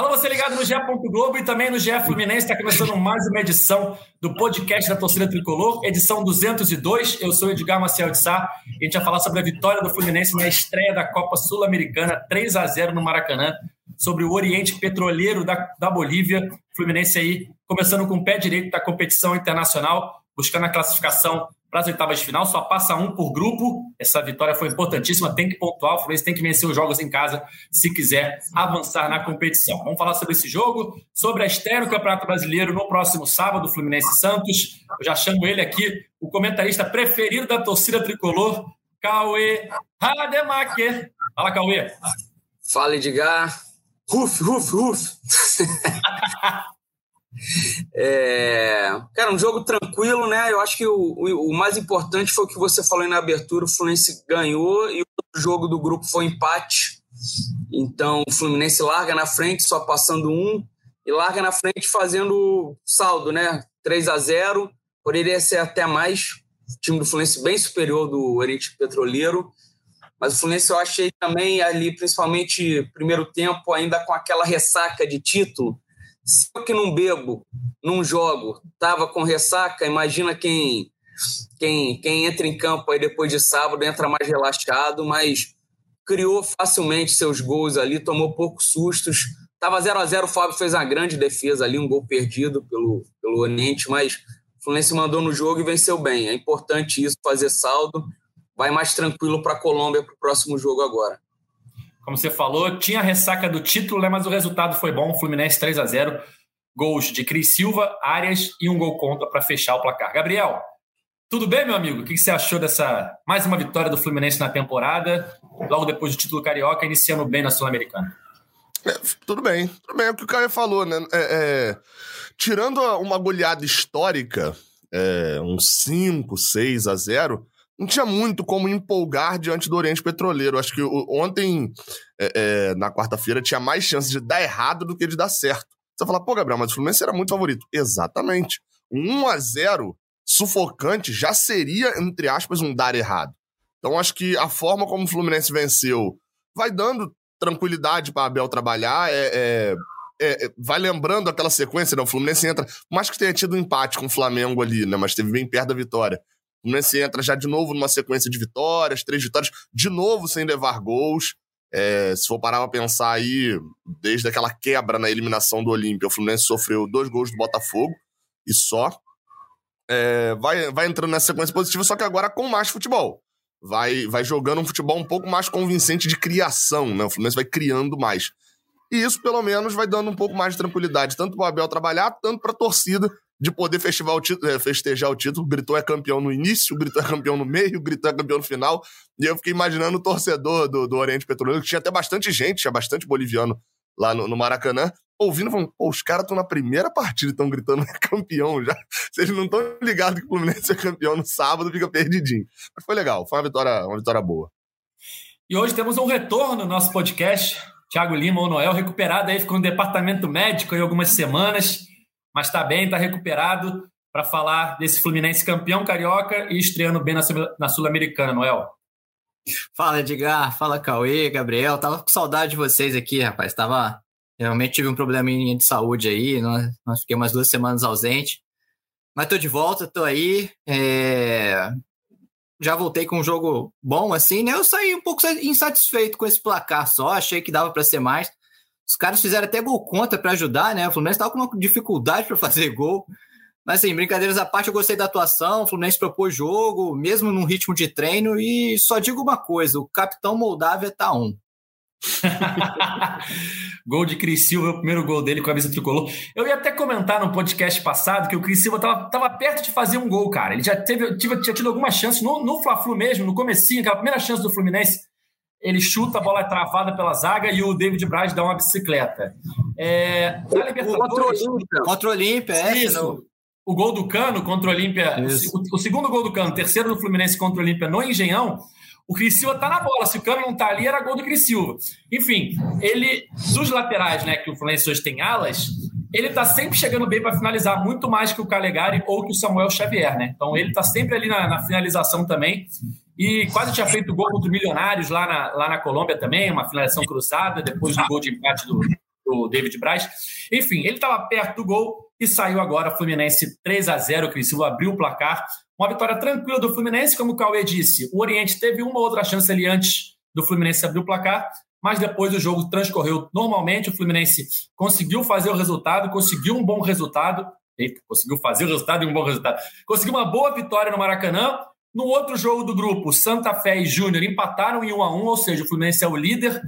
Alô, você ligado no GE. Globo e também no GE Fluminense. Está começando mais uma edição do podcast da Torcida Tricolor, edição 202. Eu sou Edgar Maciel de Sá a gente vai falar sobre a vitória do Fluminense na estreia da Copa Sul-Americana, 3 a 0 no Maracanã, sobre o Oriente Petroleiro da, da Bolívia. Fluminense aí começando com o pé direito da competição internacional, buscando a classificação para as oitavas de final, só passa um por grupo. Essa vitória foi importantíssima, tem que pontuar, o Fluminense tem que vencer os jogos em casa se quiser avançar na competição. Vamos falar sobre esse jogo, sobre a estreia no Campeonato Brasileiro no próximo sábado, Fluminense Santos. Eu já chamo ele aqui, o comentarista preferido da torcida tricolor, Cauê Rademacher. Fala, Cauê. Fala, Edgar. Ruf, ruf, ruf. É, cara, um jogo tranquilo, né? Eu acho que o, o, o, mais importante foi o que você falou na abertura: o Fluminense ganhou e o jogo do grupo foi empate. Então, o Fluminense larga na frente, só passando um, e larga na frente fazendo saldo, né? 3 a 0 poderia ser até mais. O time do Fluminense bem superior do Oriente Petroleiro. Mas o Fluminense eu achei também ali, principalmente primeiro tempo, ainda com aquela ressaca de título se eu que não bebo, não jogo, tava com ressaca, imagina quem quem, quem entra em campo aí depois de sábado entra mais relaxado, mas criou facilmente seus gols ali, tomou poucos sustos. Tava 0 a 0 o Fábio fez uma grande defesa ali, um gol perdido pelo, pelo Oriente, mas o Fluminense mandou no jogo e venceu bem. É importante isso, fazer saldo. Vai mais tranquilo para a Colômbia para o próximo jogo agora como você falou, tinha ressaca do título, né, mas o resultado foi bom. Fluminense 3 a 0 gols de Cris Silva, Arias e um gol contra para fechar o placar. Gabriel, tudo bem, meu amigo? O que você achou dessa mais uma vitória do Fluminense na temporada, logo depois do título carioca, iniciando bem na Sul-Americana? É, tudo bem, tudo bem, é o que o Caio falou, né? É, é, tirando uma goleada histórica, é, uns 5, 6 a 0, não tinha muito como empolgar diante do Oriente Petroleiro. Acho que ontem, é, é, na quarta-feira, tinha mais chances de dar errado do que de dar certo. Você fala, pô, Gabriel, mas o Fluminense era muito favorito. Exatamente. Um 1 a 0 sufocante já seria, entre aspas, um dar errado. Então acho que a forma como o Fluminense venceu vai dando tranquilidade para Abel trabalhar, é, é, é, é, vai lembrando aquela sequência, né? O Fluminense entra, mais que tenha tido um empate com o Flamengo ali, né? Mas esteve bem perto da vitória. O Fluminense entra já de novo numa sequência de vitórias, três vitórias, de novo sem levar gols. É, se for parar pra pensar aí, desde aquela quebra na eliminação do Olímpia, o Fluminense sofreu dois gols do Botafogo e só. É, vai, vai entrando nessa sequência positiva, só que agora com mais futebol. Vai, vai jogando um futebol um pouco mais convincente de criação, né? O Fluminense vai criando mais. E isso, pelo menos, vai dando um pouco mais de tranquilidade, tanto para o Abel trabalhar, tanto para a torcida, de poder é, festejar o título. Gritou é campeão no início, gritou é campeão no meio, gritou é campeão no final. E eu fiquei imaginando o torcedor do, do Oriente Petroleiro, que tinha até bastante gente, tinha bastante boliviano lá no, no Maracanã, ouvindo, falando, pô, os caras estão na primeira partida, estão gritando é campeão já. Vocês não estão ligados que o Fluminense é campeão no sábado, fica perdidinho. Mas foi legal, foi uma vitória, uma vitória boa. E hoje temos um retorno no nosso podcast. Thiago Lima, o Noel, recuperado aí, ficou no departamento médico em algumas semanas mas está bem, está recuperado para falar desse Fluminense campeão carioca e estreando bem na Sul-Americana, Noel. Fala, Edgar. Fala, Cauê, Gabriel. Tava com saudade de vocês aqui, rapaz. Tava. Realmente tive um probleminha de saúde aí. Nós, fiquei umas duas semanas ausente. Mas tô de volta, tô aí. É... Já voltei com um jogo bom, assim, né? Eu saí um pouco insatisfeito com esse placar só. Achei que dava para ser mais. Os caras fizeram até gol contra para ajudar, né? O Fluminense estava com uma dificuldade para fazer gol. Mas, assim, brincadeiras à parte, eu gostei da atuação. O Fluminense propôs jogo, mesmo num ritmo de treino. E só digo uma coisa: o capitão Moldávia tá um. gol de Cris Silva, o primeiro gol dele com a camisa tricolor. Eu ia até comentar no podcast passado que o Cris Silva tava, tava perto de fazer um gol, cara. Ele já teve, tinha tido algumas chances no, no Fla-Flu mesmo, no comecinho, aquela primeira chance do Fluminense ele chuta, a bola é travada pela zaga e o David Braz dá uma bicicleta. É, na Libertadores... Contra o Olímpia, é. Isso. O gol do Cano contra o Olímpia, o, o, segundo gol do Cano, terceiro do Fluminense contra o Olímpia no Engenhão, o Cris Silva tá na bola. Se o Cano não tá ali, era gol do Cris Silva. Enfim, ele, dos laterais, né, que o Fluminense hoje tem alas, ele tá sempre chegando bem para finalizar, muito mais que o Calegari ou que o Samuel Xavier, né? Então ele tá sempre ali na, na finalização também. E quase tinha feito gol contra o Milionários lá na, lá na Colômbia também, uma finalização cruzada, depois do gol de empate do, do David Braz. Enfim, ele estava perto do gol e saiu agora Fluminense 3 a 0 O Criciúma abriu o placar. Uma vitória tranquila do Fluminense, como o Cauê disse. O Oriente teve uma outra chance ali antes do Fluminense abrir o placar, mas depois o jogo transcorreu normalmente. O Fluminense conseguiu fazer o resultado, conseguiu um bom resultado. Eita, conseguiu fazer o resultado e um bom resultado. Conseguiu uma boa vitória no Maracanã. No outro jogo do grupo, Santa Fé e Júnior empataram em 1 a 1 ou seja, o Fluminense é o líder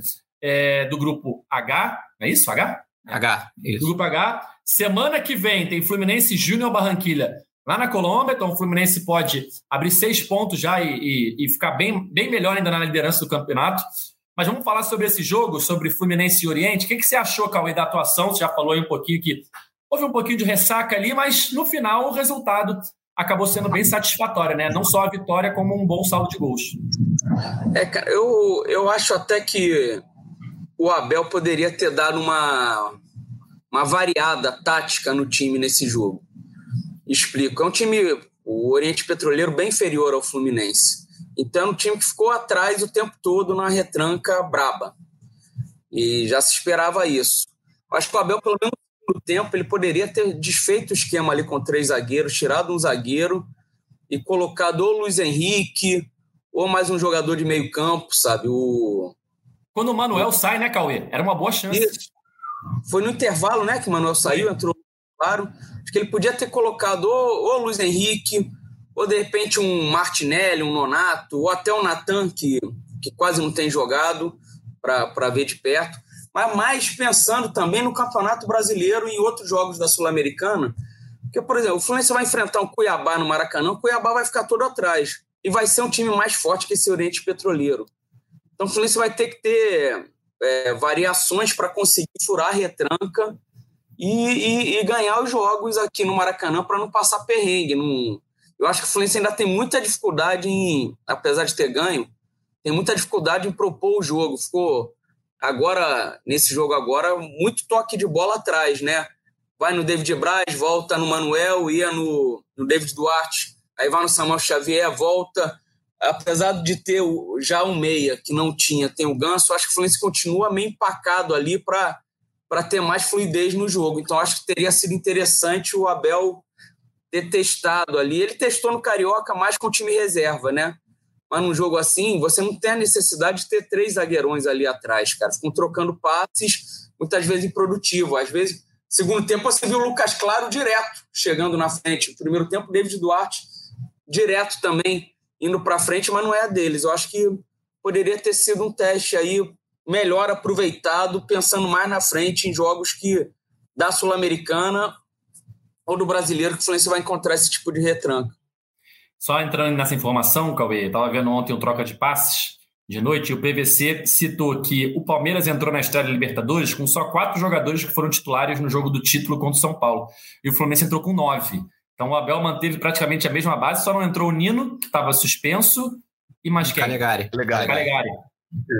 é, do grupo H. É isso? H? H, isso. Do grupo H. Semana que vem tem Fluminense Júnior Barranquilha lá na Colômbia, então o Fluminense pode abrir seis pontos já e, e, e, ficar bem, bem melhor ainda na liderança do campeonato. Mas vamos falar sobre esse jogo, sobre Fluminense e Oriente. O que, que você achou, Cauê, da atuação? Você já falou aí um pouquinho que houve um pouquinho de ressaca ali, mas no final o resultado acabou sendo bem satisfatório, né? Não só a vitória, como um bom saldo de gols. É, cara, eu, eu acho até que o Abel poderia ter dado uma, uma variada tática no time nesse jogo. Explico. É um time, o Oriente Petroleiro, bem inferior ao Fluminense. Então, é um time que ficou atrás o tempo todo na retranca braba. E já se esperava isso. Acho que o Abel, pelo menos no tempo, ele poderia ter desfeito o esquema ali com três zagueiros, tirado um zagueiro e colocado ou Luiz Henrique ou mais um jogador de meio campo, sabe? O... Quando o Manuel sai, né, Cauê? Era uma boa chance. Isso. Foi no intervalo, né, que o Manuel saiu, entrou claro. Acho que ele podia ter colocado ou, ou Luiz Henrique, ou de repente um Martinelli, um Nonato, ou até o Natan, que, que quase não tem jogado, para ver de perto. Mas mais pensando também no Campeonato Brasileiro e em outros jogos da Sul-Americana. Porque, por exemplo, o Fluminense vai enfrentar um Cuiabá no Maracanã, o Cuiabá vai ficar todo atrás. E vai ser um time mais forte que esse Oriente Petroleiro. Então o Fluminense vai ter que ter é, variações para conseguir furar a retranca e, e, e, ganhar os jogos aqui no Maracanã para não passar perrengue. Não... Eu acho que o Fluminense ainda tem muita dificuldade em, apesar de ter ganho, tem muita dificuldade em propor o jogo. Ficou agora, nesse jogo agora, muito toque de bola atrás, né? Vai no David Braz, volta no Manuel, ia no, no David Duarte, aí vai no Samuel Xavier, volta. Apesar de ter já um meia que não tinha, tem o Ganso, acho que o Fluminense continua meio empacado ali para ter mais fluidez no jogo. Então acho que teria sido interessante o Abel ter testado ali. Ele testou no Carioca mais com o time reserva, né? Mas num jogo assim, você não tem a necessidade de ter três zagueirões ali atrás, cara. Ficam trocando passes, muitas vezes improdutivo. Às vezes, segundo tempo, você viu o Lucas Claro direto chegando na frente. No primeiro tempo, David Duarte direto também indo para frente, mas não é a deles. Eu acho que poderia ter sido um teste aí melhor aproveitado, pensando mais na frente em jogos que da Sul-Americana ou do brasileiro que o Fluminense vai encontrar esse tipo de retranca. Só entrando nessa informação, Cauê, estava vendo ontem um troca de passes de noite e o PVC citou que o Palmeiras entrou na da Libertadores com só quatro jogadores que foram titulares no jogo do título contra o São Paulo. E o Fluminense entrou com nove. Então o Abel manteve praticamente a mesma base, só não entrou o Nino, que estava suspenso, e mais quem? Calegari. Calegari. Calegari.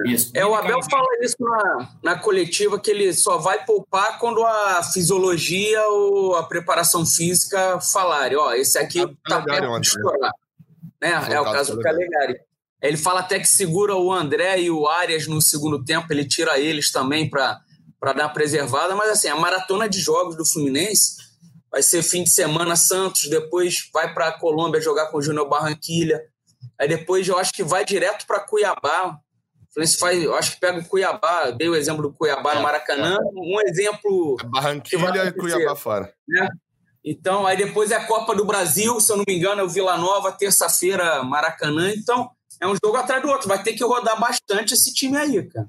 Isso. É, o Abel fala isso na, na coletiva, que ele só vai poupar quando a fisiologia ou a preparação física falarem, ó, esse aqui tá perto de né? estourar. Né? É o caso do Calegari. Ele fala até que segura o André e o Arias no segundo tempo, ele tira eles também para dar uma preservada, mas assim, a maratona de jogos do Fluminense vai ser fim de semana Santos, depois vai para a Colômbia jogar com o Júnior Barranquilha, aí depois eu acho que vai direto para Cuiabá, Fluminense faz, eu acho que pega o Cuiabá, dei o exemplo do Cuiabá no é, Maracanã, é. um exemplo. Barranquilha e Cuiabá fora. Né? Então, aí depois é a Copa do Brasil, se eu não me engano, é o Vila Nova, terça-feira, Maracanã. Então, é um jogo atrás do outro. Vai ter que rodar bastante esse time aí, cara.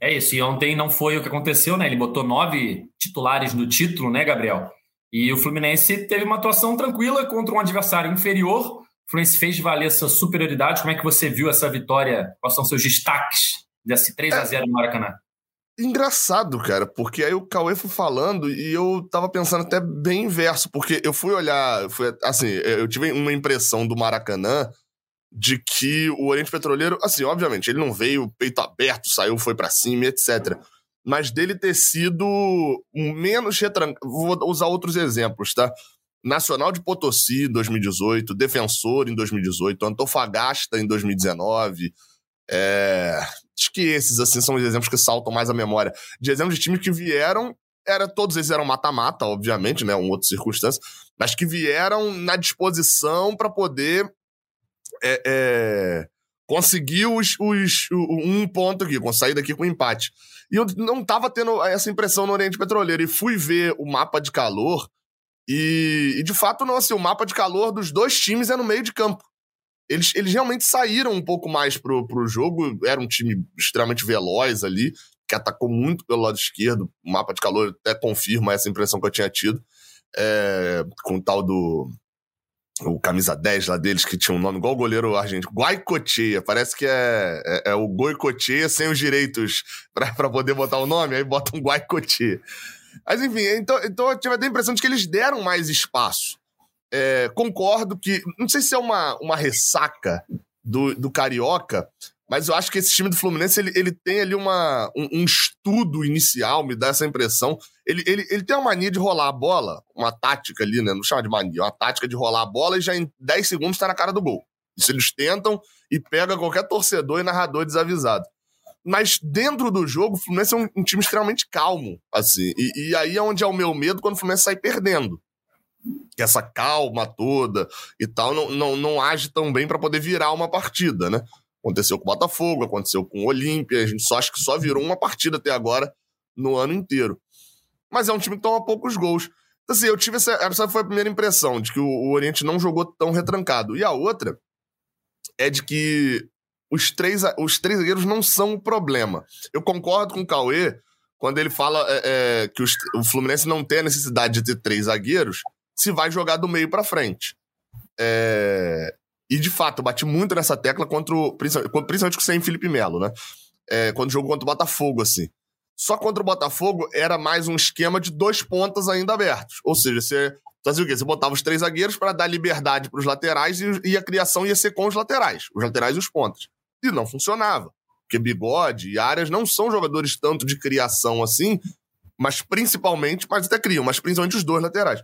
É isso, e ontem não foi o que aconteceu, né? Ele botou nove titulares no título, né, Gabriel? E o Fluminense teve uma atuação tranquila contra um adversário inferior, Fluminense fez valer sua superioridade. Como é que você viu essa vitória? Quais são seus destaques desse 3 a 0 no Maracanã? Engraçado, cara, porque aí o Cauê foi falando e eu tava pensando até bem inverso, porque eu fui olhar, fui, assim, eu tive uma impressão do Maracanã de que o Oriente Petroleiro, assim, obviamente, ele não veio peito aberto, saiu, foi para cima, etc. Mas dele ter sido menos retrancado. Vou usar outros exemplos, tá? Nacional de Potosí em 2018, Defensor em 2018, Antofagasta em 2019, É, acho que esses, assim, são os exemplos que saltam mais a memória. De exemplos de times que vieram, era, todos eles eram mata-mata, obviamente, né? Um outro circunstância, mas que vieram na disposição para poder é, é, conseguir os, os, um ponto aqui, sair daqui com empate. E eu não tava tendo essa impressão no Oriente Petroleiro. E fui ver o mapa de calor. E, e de fato, não, assim, o mapa de calor dos dois times é no meio de campo. Eles, eles realmente saíram um pouco mais pro, pro jogo. Era um time extremamente veloz ali, que atacou muito pelo lado esquerdo. O mapa de calor até confirma essa impressão que eu tinha tido. É, com o tal do o camisa 10 lá deles, que tinha um nome igual o goleiro argentino, Guaicochea. Parece que é, é, é o Goicochea sem os direitos para poder botar o nome, aí bota um Guaicochea. Mas enfim, então, então eu tive a impressão de que eles deram mais espaço. É, concordo que, não sei se é uma, uma ressaca do, do Carioca, mas eu acho que esse time do Fluminense, ele, ele tem ali uma, um, um, estudo inicial, me dá essa impressão. Ele, ele, ele tem uma mania de rolar a bola, uma tática ali, né? Não chama de mania, uma tática de rolar a bola e já em 10 segundos tá na cara do gol. Isso eles tentam e pega qualquer torcedor e narrador desavisado. Mas dentro do jogo, o Fluminense é um, um time extremamente calmo, assim. E, e, aí é onde é o meu medo quando o Fluminense sai perdendo. Que essa calma toda e tal não, não, não age tão bem para poder virar uma partida, né? Aconteceu com o Botafogo, aconteceu com o Olímpia, a gente só acha que só virou uma partida até agora no ano inteiro. Mas é um time que toma poucos gols. Então, assim, eu tive essa. Essa foi a primeira impressão, de que o, o Oriente não jogou tão retrancado. E a outra é de que os três, os três zagueiros não são o problema. Eu concordo com o Cauê quando ele fala é, é, que os, o Fluminense não tem a necessidade de ter três zagueiros se vai jogar do meio para frente. É, e de fato, eu bati muito nessa tecla contra o, principalmente, principalmente sem Felipe Melo, né? É, quando jogou contra o Botafogo, assim. Só contra o Botafogo era mais um esquema de dois pontas ainda abertos. Ou seja, você fazia o quê? Você botava os três zagueiros para dar liberdade para os laterais e, e, a criação ia ser com os laterais, os laterais e os pontas. E não funcionava. Porque Bigode e Arias não são jogadores tanto de criação assim, mas principalmente, mas até criam, mas principalmente os dois laterais.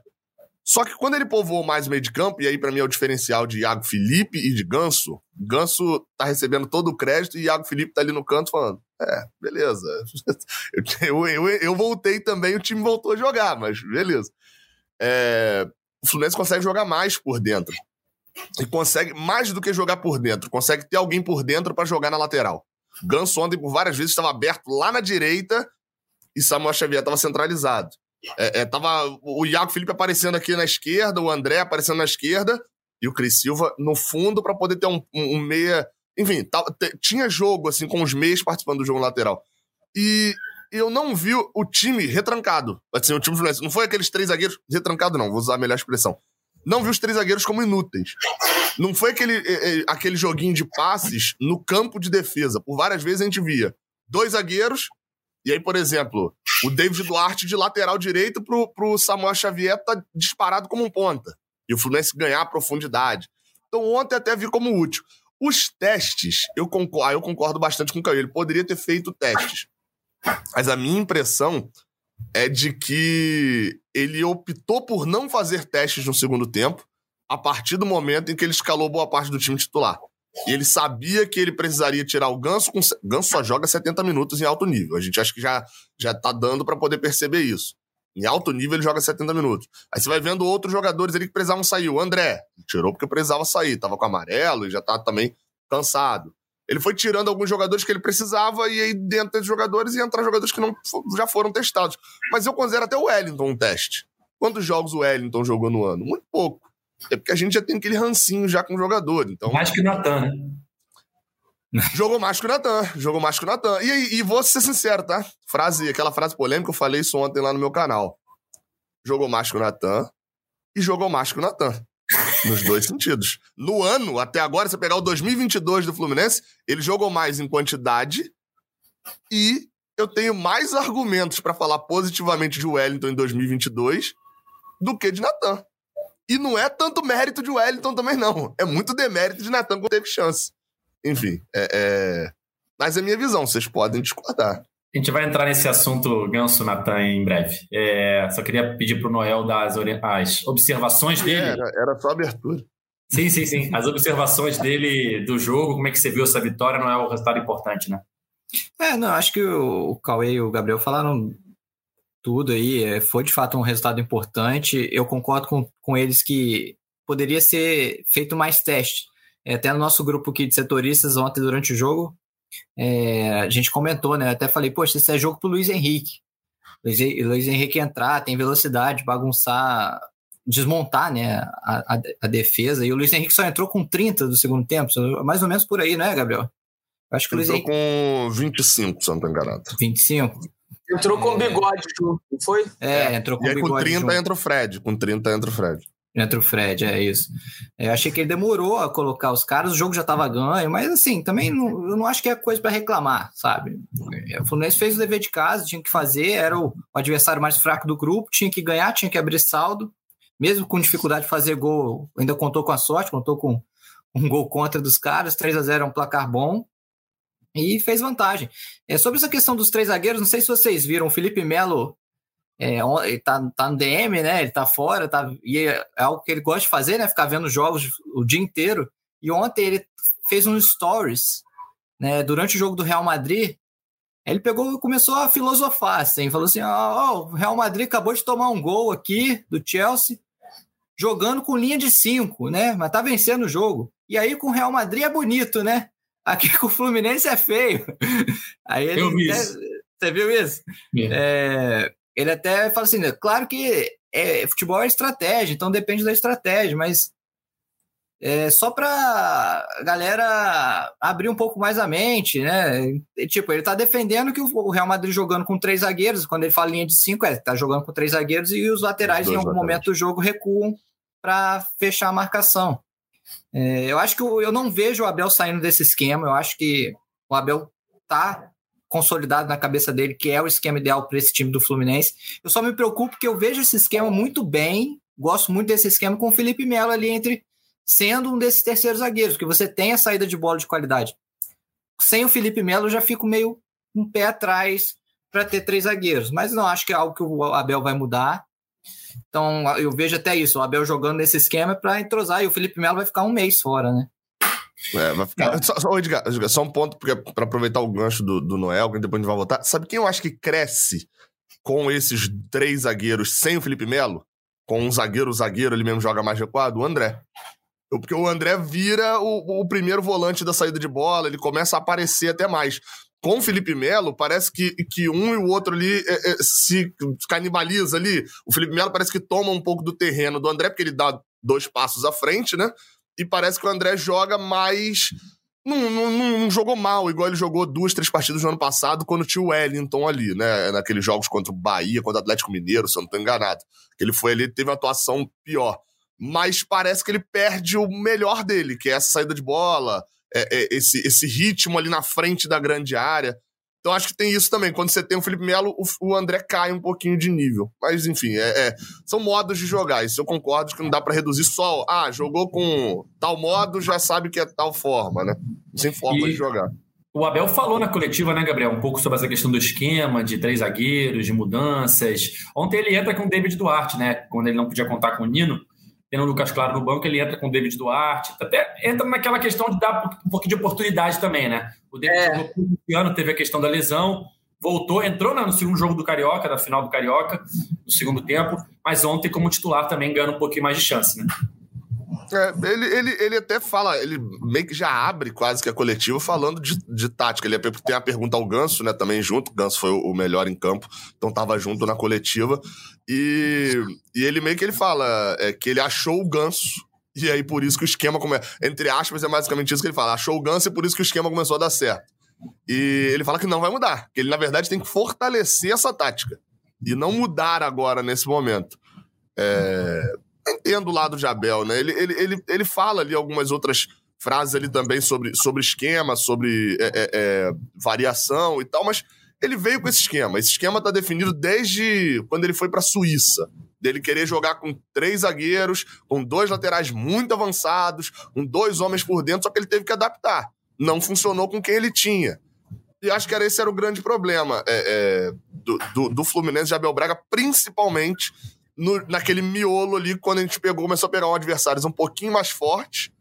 Só que quando ele povoou mais o meio de campo, e aí para mim é o diferencial de Iago Felipe e de Ganso, Ganso tá recebendo todo o crédito e Iago Felipe tá ali no canto falando: é, beleza. Eu, eu, eu, voltei também, o time voltou a jogar, mas beleza. É, o Fluminense consegue jogar mais por dentro. E consegue, mais do que jogar por dentro, consegue ter alguém por dentro para jogar na lateral. Ganso ontem, por várias vezes, estava aberto lá na direita e Samuel Xavier estava centralizado. É, é, tava o Iago Felipe aparecendo aqui na esquerda, o André aparecendo na esquerda e o Cris Silva no fundo para poder ter um, um, um meia. Enfim, tinha jogo assim com os meias participando do jogo lateral. E eu não vi o time retrancado. Assim, o time Fluminense. Não foi aqueles três zagueiros retrancado, não, vou usar a melhor expressão. Não vi os três zagueiros como inúteis. Não foi aquele, aquele joguinho de passes no campo de defesa. Por várias vezes a gente via dois zagueiros e aí, por exemplo, o David Duarte de lateral direito pro, pro Samuel Xavier tá disparado como um ponta. E o Fluminense ganhar profundidade. Então ontem até vi como útil. Os testes, eu concordo, ah, eu concordo bastante com o Caio. Ele poderia ter feito testes. Mas a minha impressão é de que ele optou por não fazer testes no segundo tempo a partir do momento em que ele escalou boa parte do time titular. E ele sabia que ele precisaria tirar o Ganso. Com... Ganso só joga 70 minutos em alto nível. A gente acha que já, já tá dando para poder perceber isso. Em alto nível ele joga 70 minutos. Aí você vai vendo outros jogadores ali que precisavam sair. O André tirou porque precisava sair. Tava com amarelo e já tá também cansado. Ele foi tirando alguns jogadores que ele precisava e aí dentro desses jogadores ia entrar jogadores que não já foram testados. Mas eu considero até o Wellington um teste. Quantos jogos o Wellington jogou no ano? Muito pouco. É porque a gente já tem aquele rancinho já com o jogador. Então... Mais que o Natan, né? Jogou mais que o Natan, jogou mais que o Natan. E, e vou ser sincero, tá? Frase, aquela frase polêmica, eu falei isso ontem lá no meu canal. Jogou mais que o Natan e jogou mais que o Natan. Nos dois sentidos. No ano, até agora, se pegar o 2022 do Fluminense, ele jogou mais em quantidade e eu tenho mais argumentos para falar positivamente de Wellington em 2022 do que de Natan. E não é tanto mérito de Wellington também, não. É muito demérito de Natan quando teve chance. Enfim, é, é... mas é minha visão, vocês podem discordar. A gente vai entrar nesse assunto Ganso Natan em breve. É, só queria pedir para o Noel dar as, as observações dele. Era, era só abertura. Sim, sim, sim. As observações dele do jogo, como é que você viu essa vitória, não é o resultado importante, né? É, não, acho que o, o Cauê e o Gabriel falaram tudo aí. É, foi de fato um resultado importante. Eu concordo com, com eles que poderia ser feito mais teste. É, até no nosso grupo aqui de setoristas, ontem durante o jogo, é, a gente comentou, né? Até falei, poxa, esse é jogo pro Luiz Henrique. Luiz, Luiz Henrique entrar, tem velocidade, bagunçar, desmontar né, a, a, a, defesa. E o Luiz Henrique só entrou com 30 do segundo tempo, mais ou menos por aí, né, Gabriel? acho que o Luiz Henrique... com 25, se não estou enganado. 25? Entrou com é... bigode junto, foi? É, entrou com e aí, bigode. Com 30 junto. entra o Fred. Com 30 entra o Fred. Entra o Fred, é isso. É, achei que ele demorou a colocar os caras, o jogo já estava ganho, mas assim, também não, eu não acho que é coisa para reclamar, sabe? O Fluminense fez o dever de casa, tinha que fazer, era o, o, adversário mais fraco do grupo, tinha que ganhar, tinha que abrir saldo, mesmo com dificuldade de fazer gol, ainda contou com a sorte, contou com um gol contra dos caras, 3 a 0 é um placar bom, e fez vantagem. É, sobre essa questão dos três zagueiros, não sei se vocês viram, o Felipe Melo é, ele tá, tá no DM, né? Ele tá fora, tá, e é, é algo que ele gosta de fazer, né? Ficar vendo jogos o dia inteiro. E ontem ele fez um stories, né? Durante o jogo do Real Madrid, ele pegou começou a filosofar, assim, falou assim: ó, oh, o Real Madrid acabou de tomar um gol aqui do Chelsea, jogando com linha de cinco, né? Mas tá vencendo o jogo. E aí com o Real Madrid é bonito, né? Aqui com o Fluminense é feio. Aí ele, Eu vi isso. Você viu isso? É, ele até fala assim, né, claro que é, futebol é estratégia, então depende da estratégia, mas é só para galera abrir um pouco mais a mente, né? E, tipo, ele tá defendendo que o Real Madrid jogando com três zagueiros, quando ele fala linha de cinco, é, tá jogando com três zagueiros e os laterais em algum laterais. momento do jogo recuam para fechar a marcação. É, eu acho que eu, eu não vejo o Abel saindo desse esquema, eu acho que o Abel tá consolidado na cabeça dele, que é o esquema ideal para esse time do Fluminense. Eu só me preocupo que eu vejo esse esquema muito bem, gosto muito desse esquema com o Felipe Melo ali entre sendo um desses terceiros zagueiros, que você tem a saída de bola de qualidade. Sem o Felipe Melo, eu já fico meio um pé atrás para ter três zagueiros, mas não acho que é algo que o Abel vai mudar. Então, eu vejo até isso, o Abel jogando nesse esquema para entrosar, e o Felipe Melo vai ficar um mês fora, né? É, vai ficar. Só, só, Edgar, só um ponto, porque para aproveitar o gancho do, do Noel, que depois a gente vai voltar. Sabe quem eu acho que cresce com esses três zagueiros sem o Felipe Melo? Com um zagueiro, zagueiro, ele mesmo joga mais recuado? O André. Porque o André vira o, o primeiro volante da saída de bola, ele começa a aparecer até mais. Com o Felipe Melo, parece que, que um e o outro ali é, é, se canibaliza ali. O Felipe Melo parece que toma um pouco do terreno do André, porque ele dá dois passos à frente, né? E parece que o André joga mais. Não, não, não, jogou mal, igual ele jogou duas, três partidas no ano passado, quando tinha o Wellington ali, né? Naqueles jogos contra o Bahia, contra o Atlético Mineiro, se eu não tô enganado. Ele foi ali, teve uma atuação pior. Mas parece que ele perde o melhor dele, que é essa saída de bola, é, é, esse, esse ritmo ali na frente da grande área. Então acho que tem isso também. Quando você tem o Felipe Melo, o, o André cai um pouquinho de nível. Mas enfim, é, é, são modos de jogar. Isso eu concordo que não dá para reduzir só. Ah, jogou com tal modo, já sabe que é tal forma, né? Sem forma e... de jogar. O Abel falou na coletiva, né, Gabriel, um pouco sobre essa questão do esquema, de três zagueiros, de mudanças. Ontem ele entra com o David Duarte, né? Quando ele não podia contar com o Nino tendo o Lucas Claro no banco, ele entra com o David Duarte. Até entra naquela questão de dar um pouquinho de oportunidade também, né? O David é. ano teve a questão da lesão, voltou, entrou no segundo jogo do Carioca, na final do Carioca, no segundo tempo, mas ontem, como titular, também ganhando um pouquinho mais de chance, né? É, ele, ele, ele até fala, ele meio que já abre quase que a coletiva falando de, de tática. Ele tem a pergunta ao Ganso, né, também junto. O Ganso foi o melhor em campo, então tava junto na coletiva. E, e ele meio que ele fala é, que ele achou o Ganso. E aí, por isso que o esquema come... Entre aspas, é basicamente isso que ele fala. Achou o Ganso e por isso que o esquema começou a dar certo. E ele fala que não vai mudar. Que ele, na verdade, tem que fortalecer essa tática. E não mudar agora, nesse momento. É entendo o lado de Abel, né? Ele, ele, ele, ele fala ali algumas outras frases ali também sobre, sobre esquema, sobre é, é, é, variação e tal, mas ele veio com esse esquema. Esse esquema tá definido desde quando ele foi para a Suíça. Dele querer jogar com três zagueiros, com dois laterais muito avançados, com dois homens por dentro, só que ele teve que adaptar. Não funcionou com quem ele tinha. E acho que era, esse era o grande problema é, é, do, do, do Fluminense de Abel Braga, principalmente no, naquele miolo ali, quando a gente pegou, começou a pegar um adversários um pouquinho mais forte.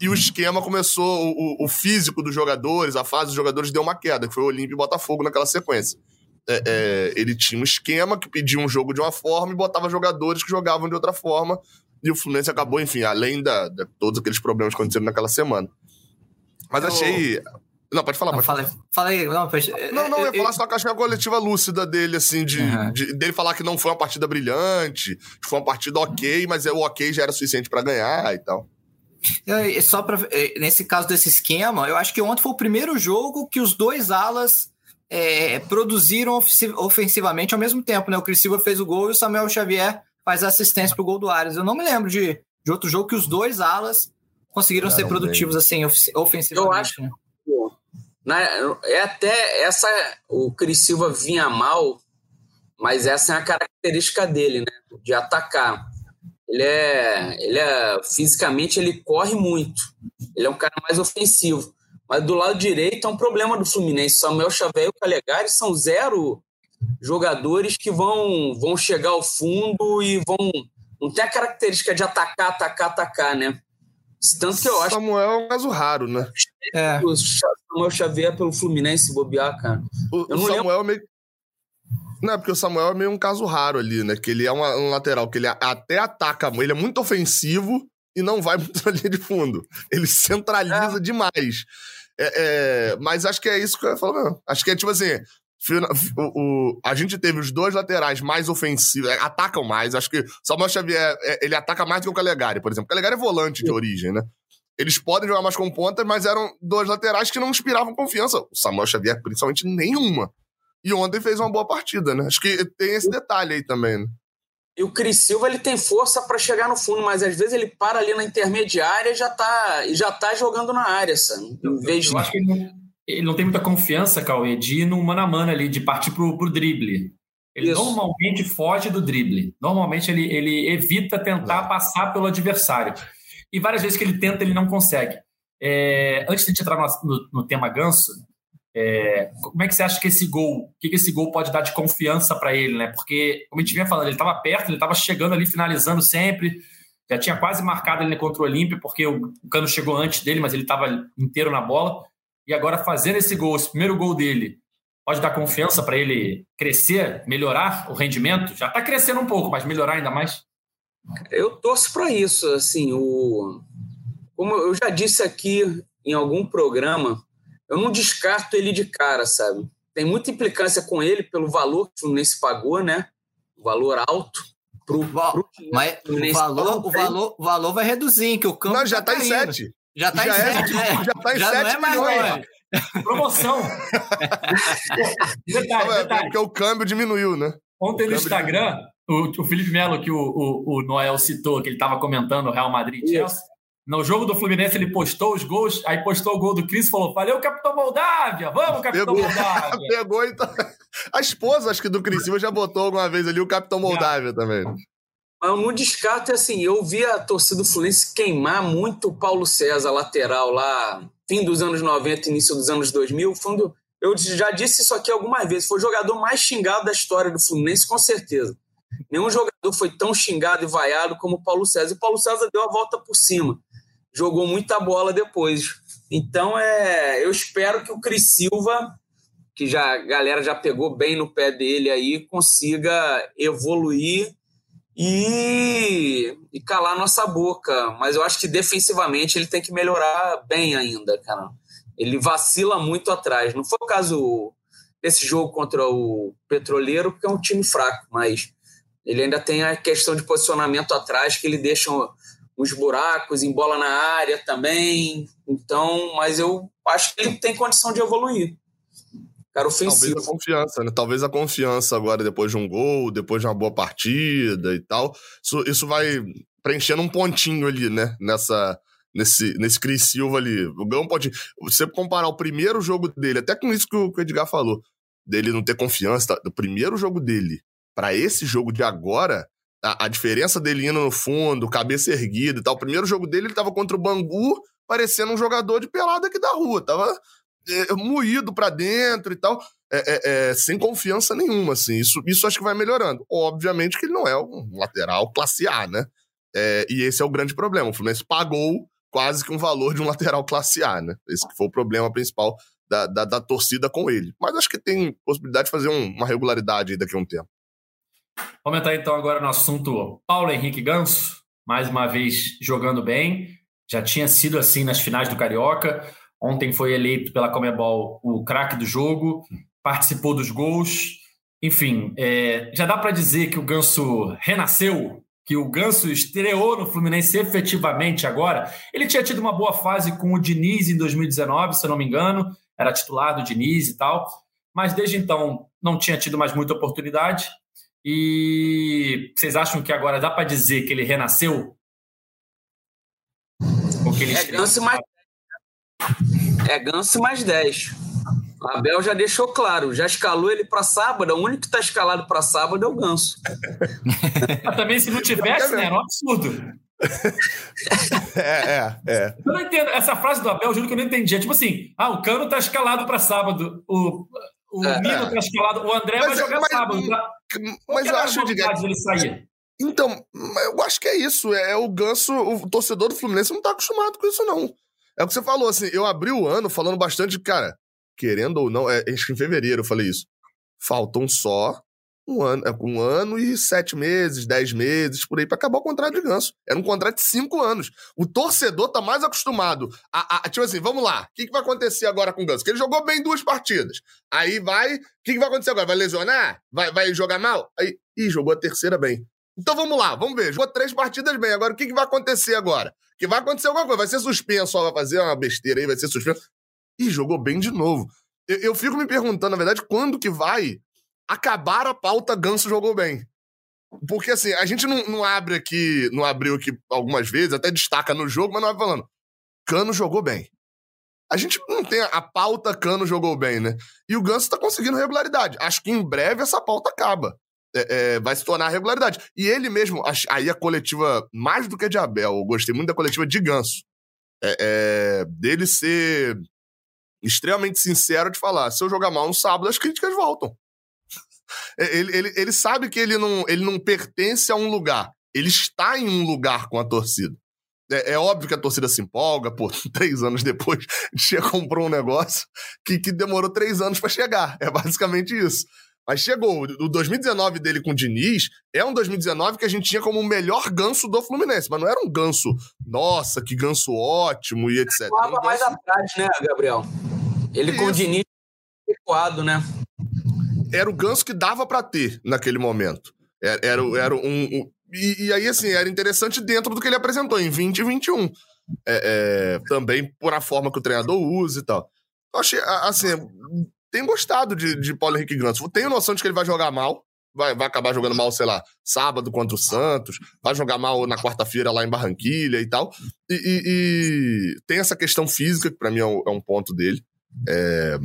E o esquema começou, o, o físico dos jogadores, a fase dos jogadores deu uma queda, que foi o Olímpio e Botafogo naquela sequência. É, é, ele tinha um esquema que pedia um jogo de uma forma e botava jogadores que jogavam de outra forma. E o Fluminense acabou, enfim, além de todos aqueles problemas que aconteceram naquela semana. Mas eu... achei. Não, pode falar, não, pode fala, falar. Fala aí, não, pode... não, não, eu ia falar só que acho que a coletiva lúcida dele, assim, de, uhum. de, dele falar que não foi uma partida brilhante, que foi uma partida ok, mas o ok já era suficiente para ganhar e tal. Só para nesse caso desse esquema, eu acho que ontem foi o primeiro jogo que os dois alas é, produziram ofensivamente ao mesmo tempo, né? O Cris Silva fez o gol e o Samuel Xavier faz a assistência pro gol do Arias. Eu não me lembro de, de outro jogo que os dois alas conseguiram não, ser produtivos assim ofensivamente. Eu acho. Né? Na, é até essa o Cris Silva vinha mal, mas essa é a característica dele, né? De atacar. Ele é, ele é fisicamente ele corre muito. Ele é um cara mais ofensivo. Mas do lado direito é um problema do Fluminense. Samuel Xavier e o Calegari são zero jogadores que vão, vão chegar ao fundo e vão. Não tem a característica de atacar, atacar, atacar, né? Tanto que eu acho. Samuel é um caso raro, né? É. O Samuel Xavier pelo Fluminense bobear, cara. O, eu não Samuel lembro... meio. Não, porque o Samuel é meio um caso raro ali, né? Que ele é uma, um lateral que ele até ataca, ele é muito ofensivo e não vai muito na linha de fundo. Ele centraliza é. demais. É, é, mas acho que é isso que eu ia falar. Acho que é tipo assim: o, o, a gente teve os dois laterais mais ofensivos, é, atacam mais. Acho que o Samuel Xavier, é, ele ataca mais do que o Calegari, por exemplo. O Calegari é volante de origem, né? Eles podem jogar mais com pontas, mas eram dois laterais que não inspiravam confiança. O Samuel Xavier, principalmente, nenhuma. E ontem fez uma boa partida, né? Acho que tem esse detalhe aí também, né? E o Cris Silva ele tem força para chegar no fundo, mas às vezes ele para ali na intermediária e já tá, já tá jogando na área, sabe? Em vez eu, eu acho que ele não, ele não, tem muita confiança, Cauê, de ir no mano a mano ali, de partir pro, pro drible. Ele Isso. normalmente foge do drible. Normalmente ele, ele evita tentar é. passar pelo adversário. E várias vezes que ele tenta, ele não consegue. É, antes de a gente entrar no, no, no tema ganso, é, como é que você acha que esse gol, o que, que esse gol pode dar de confiança para ele, né? Porque, como a gente vinha falando, ele estava perto, ele estava chegando ali, finalizando sempre, já tinha quase marcado ele contra o Olímpio, porque o, o Cano chegou antes dele, mas ele estava inteiro na bola. E agora fazendo esse gol, esse primeiro gol dele, pode dar confiança para ele crescer, melhorar o rendimento? Já está crescendo um pouco, mas melhorar ainda mais? Eu torço para isso. Assim, o... como eu já disse aqui em algum programa, eu não descarto ele de cara, sabe? Tem muita implicância com ele pelo valor que o Fluminense pagou, né? O valor alto. Pro, pro mas o valor, o, valor, o valor vai reduzir, que o campo. Não, já tá, tá em 7. Já tá já em 7. É, já tá em já 7 não é mais milhões. Promoção. detalhe, é, detalhe. Porque o câmbio diminuiu, né? Ontem no Instagram, o, o Felipe Melo, que o, o, o Noel citou, que ele estava comentando o Real Madrid Chelsea, no jogo do Fluminense, ele postou os gols, aí postou o gol do Cris e falou: Valeu, Capitão Moldávia! Vamos, Capitão Pegou. Moldávia! Pegou, então. A esposa, acho que do Cris Silva já botou alguma vez ali o Capitão Moldávia já. também. Mas no descarte, assim, eu vi a torcida do Fluminense queimar muito o Paulo César, lateral, lá, fim dos anos 90, início dos anos 2000. Fundo, eu já disse isso aqui algumas vezes. Foi o jogador mais xingado da história do Fluminense, com certeza. Nenhum jogador foi tão xingado e vaiado como o Paulo César. E o Paulo César deu a volta por cima jogou muita bola depois. Então, é, eu espero que o Cris Silva, que já a galera já pegou bem no pé dele aí, consiga evoluir e, e calar nossa boca. Mas eu acho que defensivamente ele tem que melhorar bem ainda, cara. Ele vacila muito atrás. Não foi o caso desse jogo contra o Petroleiro, porque é um time fraco, mas ele ainda tem a questão de posicionamento atrás que ele deixa uns buracos em bola na área também. Então, mas eu acho que ele tem condição de evoluir. Cara ofensivo. Talvez a confiança, né? Talvez a confiança agora, depois de um gol, depois de uma boa partida e tal. Isso, isso vai preenchendo um pontinho ali, né? Nessa, nesse, nesse Cris Silva ali. O Gão pode. Você comparar o primeiro jogo dele, até com isso que o, que o Edgar falou, dele não ter confiança, tá? do primeiro jogo dele para esse jogo de agora, a, a, diferença dele indo no fundo, cabeça erguida e tal. O primeiro jogo dele, ele tava contra o Bangu, parecendo um jogador de pelada aqui da rua. Tava é, moído para dentro e tal. é, é, é, sem confiança nenhuma, assim. Isso, isso acho que vai melhorando. Obviamente que ele não é um lateral classe A, né? É, e esse é o grande problema. O Fluminense pagou quase que um valor de um lateral classe A, né? Esse foi o problema principal da, da, da torcida com ele. Mas acho que tem possibilidade de fazer um, uma regularidade daqui a um tempo. Vamos entrar então agora no assunto Paulo Henrique Ganso, mais uma vez jogando bem. Já tinha sido assim nas finais do Carioca. Ontem foi eleito pela Comebol o craque do jogo, participou dos gols. Enfim, é, já dá para dizer que o Ganso renasceu, que o Ganso estreou no Fluminense efetivamente agora. Ele tinha tido uma boa fase com o Diniz em 2019, se eu não me engano, era titular do Diniz e tal, mas desde então não tinha tido mais muita oportunidade. E vocês acham que agora dá para dizer que ele renasceu? Ou que ele é Ganso mais é Ganso mais 10. O Abel já deixou claro, já escalou ele para sábado. O único que está escalado para sábado é o Ganso. Mas também, se não tivesse, né? Era um absurdo. é, é, é. Eu não entendo. Essa frase do Abel, eu juro que eu não entendi. É tipo assim: ah, o Cano tá escalado para sábado, o, o é, Mino tá escalado, o André mas, vai jogar mas, sábado. Tá? Mas eu acho de ele sair? Então, eu acho que é isso. É o Ganso, o torcedor do Fluminense não tá acostumado com isso, não. É o que você falou, assim, eu abri o ano falando bastante, cara, querendo ou não, é, acho que em fevereiro eu falei isso. Faltam só um ano, é, um ano e sete meses, dez meses, por aí, para acabar o contrato de ganso. Era um contrato de cinco anos. O torcedor tá mais acostumado a. a tipo assim, vamos lá, o que, que vai acontecer agora com o ganso? Porque ele jogou bem duas partidas. Aí vai. O que, que vai acontecer agora? Vai lesionar? Vai, vai jogar mal? Aí. Ih, jogou a terceira bem. Então vamos lá, vamos ver. Jogou três partidas bem. Agora o que, que vai acontecer agora? Que vai acontecer alguma coisa. Vai ser suspenso, só vai fazer uma besteira aí, vai ser suspenso. Ih, jogou bem de novo. Eu, eu fico me perguntando, na verdade, quando que vai acabar a pauta Ganso jogou bem. Porque assim, a gente não, não abre aqui, não abriu aqui algumas vezes, até destaca no jogo, mas não vai falando. Cano jogou bem. A gente não tem a pauta Cano jogou bem, né? E o Ganso tá conseguindo regularidade. Acho que em breve essa pauta acaba. É, é, vai se tornar regularidade. E ele mesmo, aí a coletiva, mais do que de Abel, eu gostei muito da coletiva de Ganso. É, é, dele ser extremamente sincero de falar: se eu jogar mal no sábado, as críticas voltam. Ele, ele, ele sabe que ele não, ele não pertence a um lugar. Ele está em um lugar com a torcida. É, é, óbvio que a torcida se empolga, pô, três anos depois, chega comprou um negócio que, que demorou três anos para chegar. É basicamente isso. Mas chegou. O 2019 dele com o Diniz é um 2019 que a gente tinha como o melhor ganso do Fluminense. Mas não era um ganso, nossa, que ganso ótimo e etc. Ele um ganso... mais atrás, né, Gabriel? Ele Isso. com o Diniz recuado, né? era o ganso que dava para ter naquele momento. Era, era, era um. um e, e, aí, assim, era interessante dentro do que ele apresentou em 2021. É, é, também por a forma que o treinador usa e tal. Eu achei, assim, tenho gostado de, de Paulo Henrique Ganso. Tenho noção de que ele vai jogar mal. Vai, vai acabar jogando mal, sei lá, sábado contra o Santos, vai jogar mal na quarta-feira lá em Barranquilha e tal. E, e, e tem essa questão física, que para mim é um, é um ponto dele. É,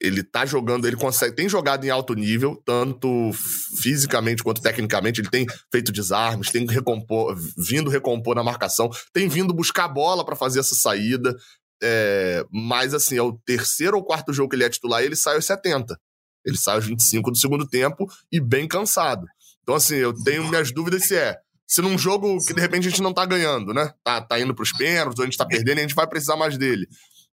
ele tá jogando, ele consegue, tem jogado em alto nível, tanto fisicamente quanto tecnicamente. Ele tem feito desarmes, tem recompor, vindo recompor na marcação, tem vindo buscar bola para fazer essa saída. É, mas assim, é o terceiro ou quarto jogo que ele é titular e ele sai aos 70. Ele sai aos 25 do segundo tempo e bem cansado. Então, assim, eu tenho minhas dúvidas se é. Se num jogo que de repente a gente não tá ganhando, né? Tá, tá indo pros pênaltis, ou a gente tá perdendo e a gente vai precisar mais dele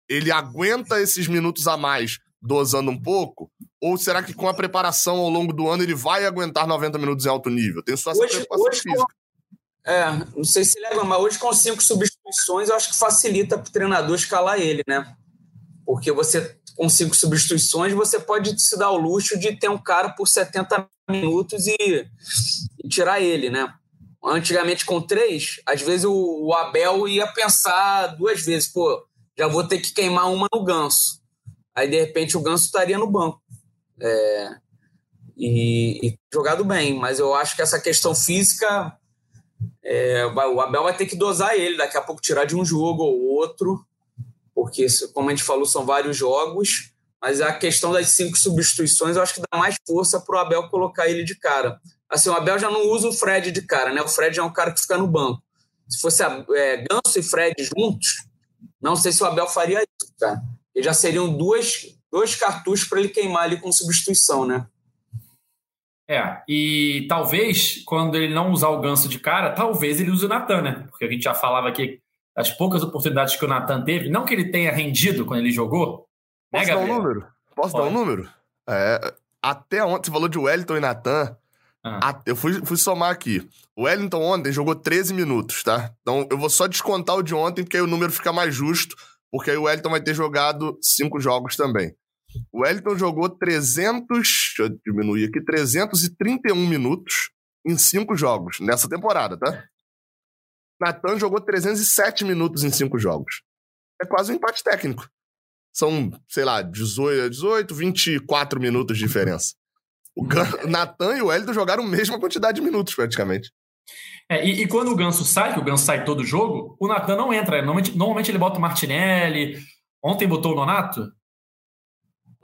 ele aguenta esses minutos a mais dosando um pouco? Ou será que com a preparação ao longo do ano ele vai aguentar 90 minutos em alto nível? Tem só essa hoje, preocupação hoje, física. É, não sei se lembra, mas hoje com cinco substituições eu acho que facilita para o treinador escalar ele, né? Porque você, com cinco substituições, você pode se dar o luxo de ter um cara por 70 minutos e, e tirar ele, né? Antigamente, com três, às vezes o, o Abel ia pensar duas vezes, pô, já vou ter que queimar uma no ganso. Aí, de repente, o ganso estaria no banco. É, e, e, jogado bem, mas eu acho que essa questão física, é, o Abel vai ter que dosar ele, daqui a pouco tirar de um jogo ou outro, porque, como a gente falou, são vários jogos, mas a questão das cinco substituições eu acho que dá mais força para o Abel colocar ele de cara. Assim, o Abel já não usa o Fred de cara, né? O Fred é um cara que fica no banco. Se fosse é, Ganso e Fred juntos, não sei se o Abel faria isso, cara. E já seriam duas, dois cartuchos para ele queimar ali com substituição, né? É, e talvez, quando ele não usar o ganso de cara, talvez ele use o Natan, né? Porque a gente já falava aqui das poucas oportunidades que o Natan teve, não que ele tenha rendido quando ele jogou. Né, Posso né, dar um número? Posso Pode. dar um número? É, até ontem, você falou de Wellington e Natan. Ah. Eu fui, fui somar aqui. O Wellington ontem jogou 13 minutos, tá? Então eu vou só descontar o de ontem, porque aí o número fica mais justo, porque aí o Wellington vai ter jogado cinco jogos também. O Wellington jogou 300, deixa eu diminuir aqui, 331 minutos em cinco jogos nessa temporada, tá? Natan jogou 307 minutos em cinco jogos. É quase um empate técnico. São, sei lá, 18, 18 24 minutos de diferença. O Natan e o Wellington jogaram a mesma quantidade de minutos, praticamente. É, e, e, quando o Ganso sai, que o Ganso sai todo jogo, o Natan não entra. Normalmente, normalmente ele bota o Martinelli. Ontem botou o Nonato?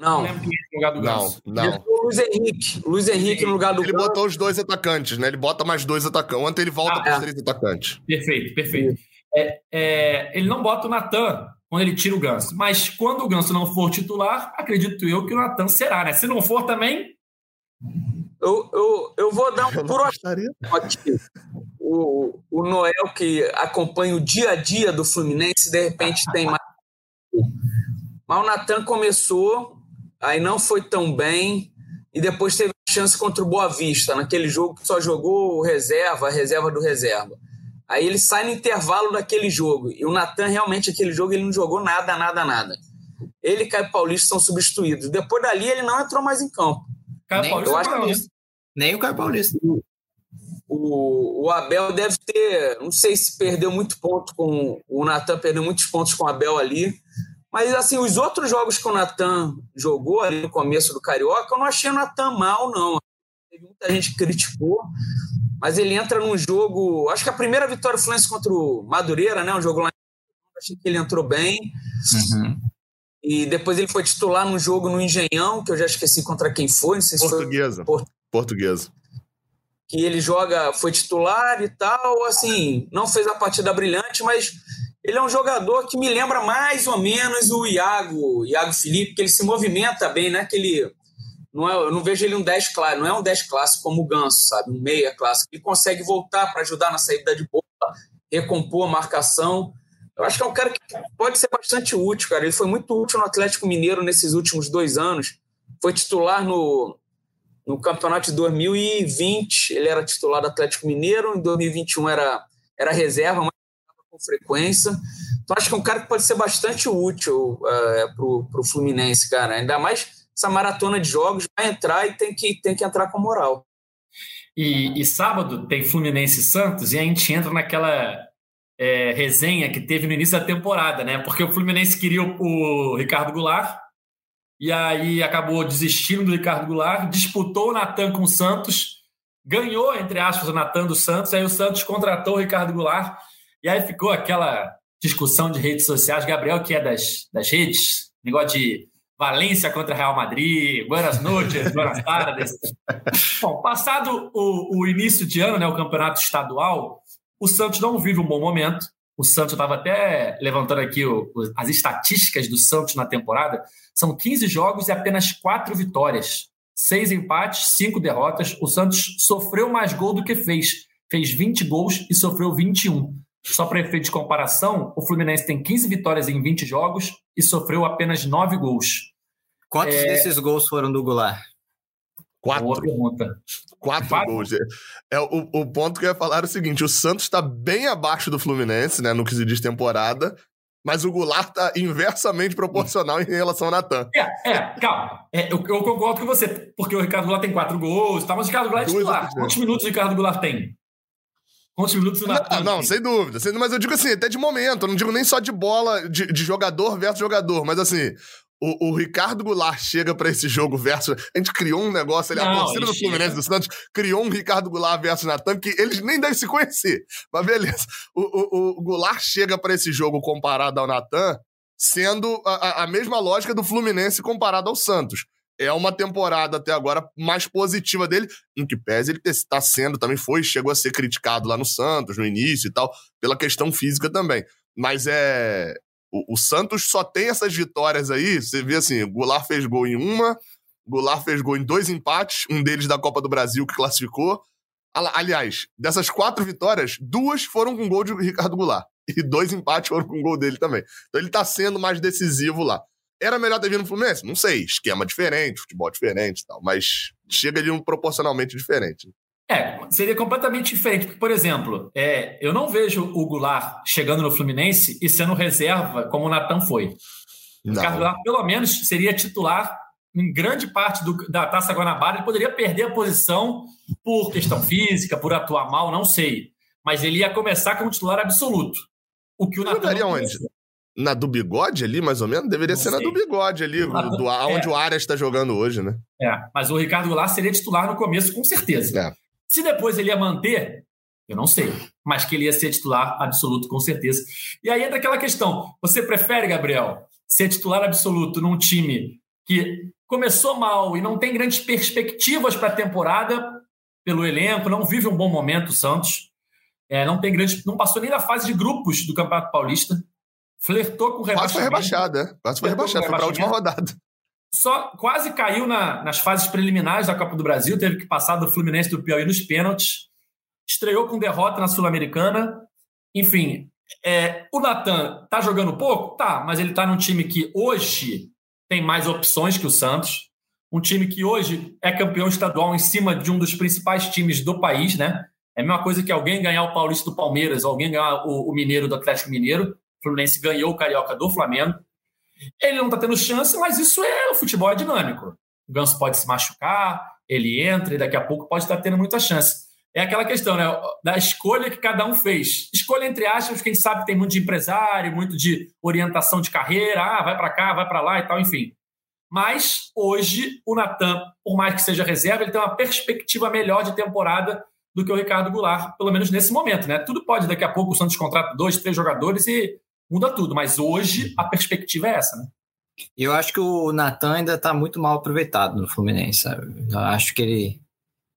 Não. Não lugar do Não, não. O Luiz Henrique. Luiz Henrique no lugar do Ele botou os dois atacantes, né? Ele bota mais dois atacantes. Ontem ele volta ah, para os é. três atacantes. Perfeito, perfeito. É, é, ele não bota o Natan quando ele tira o Ganso. Mas quando o Ganso não for titular, acredito eu que o Natan será, né? Se não for também. Eu, eu, eu vou dar um por aqui. O, o Noel, que acompanha o dia a dia do Fluminense, de repente tem mais. Mas o Natan começou aí não foi tão bem e depois teve chance contra o Boa Vista, naquele jogo que só jogou o reserva, a reserva do reserva. Aí ele sai no intervalo daquele jogo. E o Natan, realmente, aquele jogo, ele não jogou nada, nada, nada. Ele e Caio Paulista são substituídos. Depois dali, ele não entrou mais em campo. Caio Nem, Paulista, eu acho que... Nem o Caio Paulista. O, o Abel deve ter, não sei se perdeu muito ponto com. O Natan perdeu muitos pontos com o Abel ali. Mas, assim, os outros jogos que o Natan jogou ali no começo do Carioca, eu não achei o Natan mal, não. Teve muita gente que criticou, mas ele entra num jogo. Acho que a primeira vitória do Fluminense contra o Madureira, né? Um jogo lá em achei que ele entrou bem. Uhum. E depois ele foi titular num jogo no Engenhão, que eu já esqueci contra quem foi. Não sei se Portuguesa. Foi... Portuguesa. Que ele joga, foi titular e tal. Assim, não fez a partida brilhante, mas ele é um jogador que me lembra mais ou menos o Iago, Iago Felipe, que ele se movimenta bem, né? Que ele não é, eu não vejo ele um 10 claro, não é um 10 clássico como o Ganso, sabe? Um meia clássico. Ele consegue voltar para ajudar na saída de bola, recompor a marcação. Eu acho que é um cara que pode ser bastante útil, cara. Ele foi muito útil no Atlético Mineiro nesses últimos dois anos. Foi titular no, no campeonato de 2020, ele era titular do Atlético Mineiro, em 2021 era, era reserva, mas com frequência. Então acho que é um cara que pode ser bastante útil é, para o Fluminense, cara. Ainda mais essa maratona de jogos vai entrar e tem que, tem que entrar com moral. E, e sábado tem Fluminense e Santos e a gente entra naquela é, resenha que teve no início da temporada, né? Porque o Fluminense queria o, o Ricardo Goulart e aí acabou desistindo do Ricardo Goulart, disputou o Natan com o Santos, ganhou, entre aspas, o Natan do Santos, aí o Santos contratou o Ricardo Goulart e aí ficou aquela discussão de redes sociais. Gabriel, que é das, das redes, negócio de Valência contra Real Madrid, buenas noites, buenas tardes. Bom, passado o, o, início de ano, né, o campeonato estadual, o Santos não vive um bom momento. O Santos estava até levantando aqui o, as estatísticas do Santos na temporada. São 15 jogos e apenas 4 vitórias. Seis empates, cinco derrotas. O Santos sofreu mais gol do que fez. Fez 20 gols e sofreu 21. Só para efeito de comparação, o Fluminense tem 15 vitórias em 20 jogos e sofreu apenas 9 gols. Quantos é... desses gols foram do Goulart? Quatro. Boa pergunta. Quatro, Quatro, gols. É, o, o ponto que eu ia falar é o seguinte: o Santos está bem abaixo do Fluminense, né? No que se diz temporada. Mas o Goulart está inversamente proporcional em relação ao Natan. É, é, calma. É, eu, eu, concordo com você, porque o Ricardo Goulart tem quatro gols, tá, mas o Ricardo Goulart é titular. Quantos minutos o Ricardo Goulart tem? Quantos minutos na não, não, sem dúvida. Mas eu digo assim, até de momento. Eu não digo nem só de bola, de, de jogador versus jogador. Mas assim, o, o, Ricardo Goulart chega para esse jogo versus. A gente criou um negócio ali, a torcida do Fluminense do Santos criou um Ricardo Goulart versus Natan, que eles nem devem se conhecer. Mas beleza. O, o, o Goulart chega para esse jogo comparado ao Natan, sendo a, a mesma lógica do Fluminense comparado ao Santos é uma temporada até agora mais positiva dele, em que pese ele está sendo, também foi, chegou a ser criticado lá no Santos no início e tal, pela questão física também. Mas é. O, o, Santos só tem essas vitórias aí. Você vê assim: Goulart fez gol em uma, Goulart fez gol em dois empates, um deles da Copa do Brasil que classificou. Aliás, dessas quatro vitórias, duas foram com gol de Ricardo Goulart. E dois empates foram com gol dele também. Então ele tá sendo mais decisivo lá. Era melhor ter vindo no Fluminense? Não sei. Esquema diferente, futebol diferente e tal. Mas chega ali um proporcionalmente diferente. É, seria completamente diferente. Porque, por exemplo, é, eu não vejo o Goulart chegando no Fluminense e sendo reserva como o Natan foi. O Ricardo Goulart, pelo menos, seria titular em grande parte do, da Taça Guanabara. Ele poderia perder a posição por questão física, por atuar mal, não sei. Mas ele ia começar como titular absoluto. O que o Natan. Jogaria onde? Na do bigode ali, mais ou menos? Deveria não ser sei. na do bigode ali, do, do, onde é. o Arias está jogando hoje, né? É, mas o Ricardo Goulart seria titular no começo, com certeza. É. Se depois ele ia manter, eu não sei. Mas que ele ia ser titular absoluto, com certeza. E aí entra aquela questão: você prefere, Gabriel, ser titular absoluto num time que começou mal e não tem grandes perspectivas para a temporada pelo elenco, não vive um bom momento o Santos, é, não tem grande, não passou nem da fase de grupos do Campeonato Paulista, flertou com o rebaixamento. Quase foi rebaixado, é? Quase foi rebaixado, foi para a última rodada só quase caiu na, nas fases preliminares da Copa do Brasil, teve que passar do Fluminense do Piauí nos pênaltis, estreou com derrota na Sul-Americana. Enfim, é, o Natan tá jogando pouco? Tá, mas ele tá num time que hoje tem mais opções que o Santos. Um time que hoje é campeão estadual em cima de um dos principais times do país, né? É a mesma coisa que alguém ganhar o Paulista do Palmeiras, alguém ganhar o, o Mineiro do Atlético Mineiro. Fluminense ganhou o Carioca do Flamengo. Ele não está tendo chance, mas isso é o futebol é dinâmico. O Ganso pode se machucar, ele entra e daqui a pouco pode estar tendo muita chance. É aquela questão, né? Da escolha que cada um fez. Escolha entre aspas, quem sabe tem muito de empresário, muito de orientação de carreira, ah, vai para cá, vai para lá e tal, enfim. Mas hoje o Natan, por mais que seja reserva, ele tem uma perspectiva melhor de temporada do que o Ricardo Goulart, pelo menos nesse momento, né? Tudo pode, daqui a pouco o Santos contrata dois, três jogadores e muda tudo. Mas hoje a perspectiva é essa, né? Eu acho que o Natan ainda está muito mal aproveitado no Fluminense. Sabe? Eu acho que ele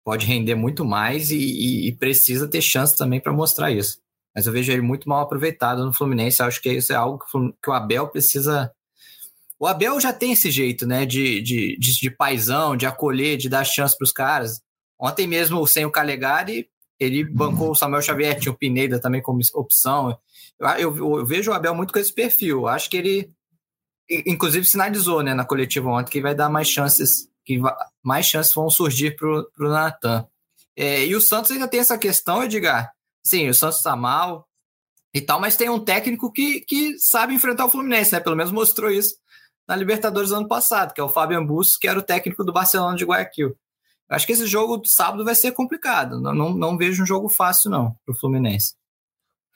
pode render muito mais e, e, e precisa ter chance também para mostrar isso. Mas eu vejo ele muito mal aproveitado no Fluminense. Eu acho que isso é algo que o Abel precisa. O Abel já tem esse jeito, né? De, de, de, de paisão, de acolher, de dar chance para os caras. Ontem mesmo, sem o Calegari, ele bancou o Samuel Xavier, tinha o Pineda também como opção. Eu, eu, eu, vejo o Abel muito com esse perfil. Acho que ele, inclusive, sinalizou né, na coletiva ontem que vai dar mais chances, que mais chances vão surgir para o Natan. É, e o Santos ainda tem essa questão, Edgar. Sim, o Santos está mal e tal, mas tem um técnico que, que sabe enfrentar o Fluminense, né? Pelo menos mostrou isso na Libertadores ano passado, que é o Fábio Bustos, que era o técnico do Barcelona de Guayaquil. Acho que esse jogo do sábado vai ser complicado. Não, não, não vejo um jogo fácil, não, para o Fluminense.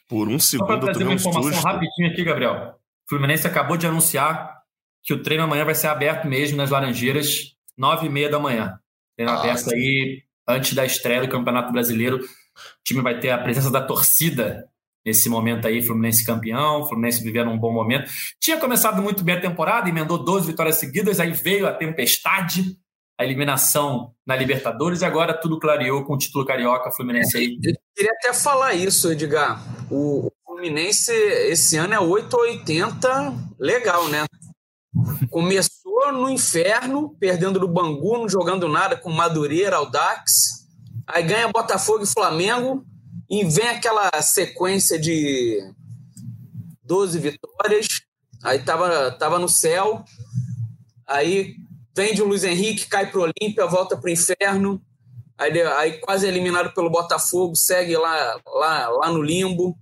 Por um segundo. Só para trazer uma informação susto. rapidinho aqui, Gabriel. O Fluminense acabou de anunciar que o treino amanhã vai ser aberto mesmo nas Laranjeiras, nove e meia da manhã. Treino ah, aberto sim. aí antes da estreia do Campeonato Brasileiro. O time vai ter a presença da torcida nesse momento aí, Fluminense campeão, Fluminense vivendo um bom momento. Tinha começado muito bem a temporada, emendou 12 vitórias seguidas, aí veio a tempestade, a eliminação na Libertadores e agora tudo clareou com o título carioca Fluminense aí. Eu queria até falar isso, Edgar. O Fluminense esse ano é 880, legal, né? Começou no inferno, perdendo do Bangu, não jogando nada com Madureira, Aldax. Aí ganha Botafogo e Flamengo e vem aquela sequência de 12 vitórias. Aí tava, tava no céu. Aí Vende o Luiz Henrique, cai para o Olímpia, volta para o inferno. Aí, aí quase eliminado pelo Botafogo, segue lá, lá, lá no limbo.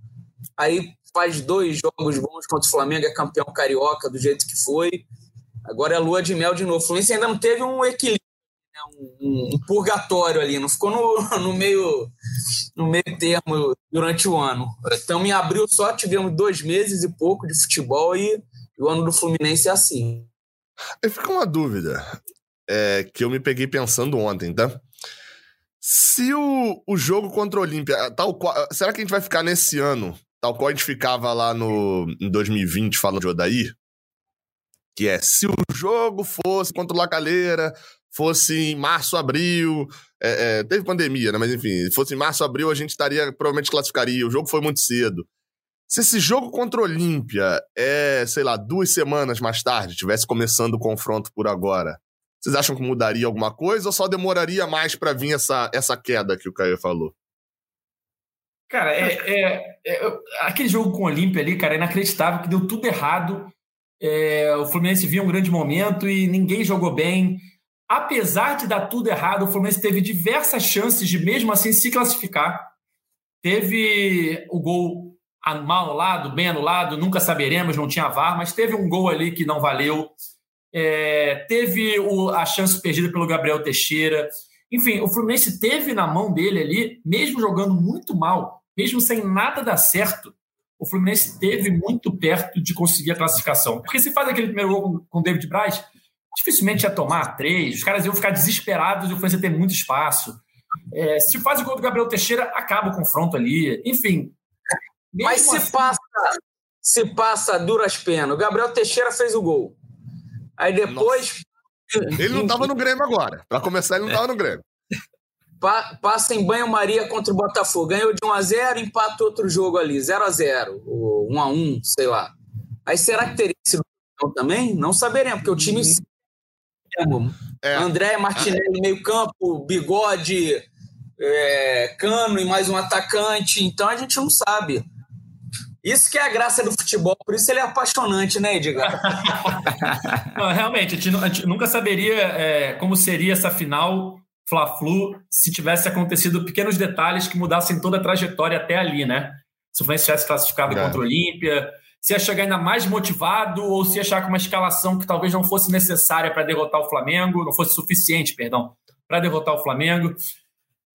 Aí faz dois jogos bons contra o Flamengo, é campeão carioca do jeito que foi. Agora é lua de mel de novo. O Fluminense ainda não teve um equilíbrio, né? um, um, purgatório ali, não ficou no, no, meio, no meio termo durante o ano. Então, em abril só tivemos dois meses e pouco de futebol e o ano do Fluminense é assim. Aí fica uma dúvida é, que eu me peguei pensando ontem, tá? Se o, o jogo contra o Olímpia, tal qual, será que a gente vai ficar nesse ano, tal qual a gente ficava lá no, em 2020 falando de Odaí? Que é, se o jogo fosse contra o Lacaleira, fosse em março, abril, é, é, teve pandemia, né? Mas enfim, fosse em março, abril, a gente estaria, provavelmente classificaria. O jogo foi muito cedo. Se esse jogo contra o Olímpia é, sei lá, duas semanas mais tarde, tivesse começando o confronto por agora, vocês acham que mudaria alguma coisa ou só demoraria mais para vir essa, essa queda que o Caio falou? Cara, é, é, é, aquele jogo com o Olímpia ali, cara, é inacreditável que deu tudo errado. É, o Fluminense viu um grande momento e ninguém jogou bem. Apesar de dar tudo errado, o Fluminense teve diversas chances de mesmo assim se classificar. Teve o gol mal anulado, bem anulado, nunca saberemos, não tinha VAR, mas teve um gol ali que não valeu. É, teve o, a chance perdida pelo Gabriel Teixeira. Enfim, o Fluminense teve na mão dele ali, mesmo jogando muito mal, mesmo sem nada dar certo, o Fluminense teve muito perto de conseguir a classificação. Porque se faz aquele primeiro gol com o David Braz, dificilmente ia tomar três, os caras iam ficar desesperados e o Fluminense ia ter muito espaço. É, se faz o gol do Gabriel Teixeira, acaba o confronto ali. Enfim. Mas se assim... passa, se passa duras penas. O Gabriel Teixeira fez o gol. Aí depois. Nossa. Ele não estava no Grêmio agora. Para começar, ele não estava no Grêmio. Pa passa em banho-maria contra o Botafogo. Ganhou de 1x0, empata outro jogo ali, 0x0, ou 1x1, sei lá. Aí será que teria sido também? Não saberemos, porque o time. É. André Martinelli, meio-campo, bigode, é, cano e mais um atacante. Então a gente não sabe. Isso que é a graça do futebol, por isso ele é apaixonante, né, Edgar? não, realmente, a gente, a gente, nunca saberia é, como seria essa final Fla-Flu se tivesse acontecido pequenos detalhes que mudassem toda a trajetória até ali, né? Se o Fluminense tivesse classificado é. contra o Olímpia, se ia chegar ainda mais motivado ou se ia achar com uma escalação que talvez não fosse necessária para derrotar o Flamengo, não fosse suficiente, perdão, para derrotar o Flamengo.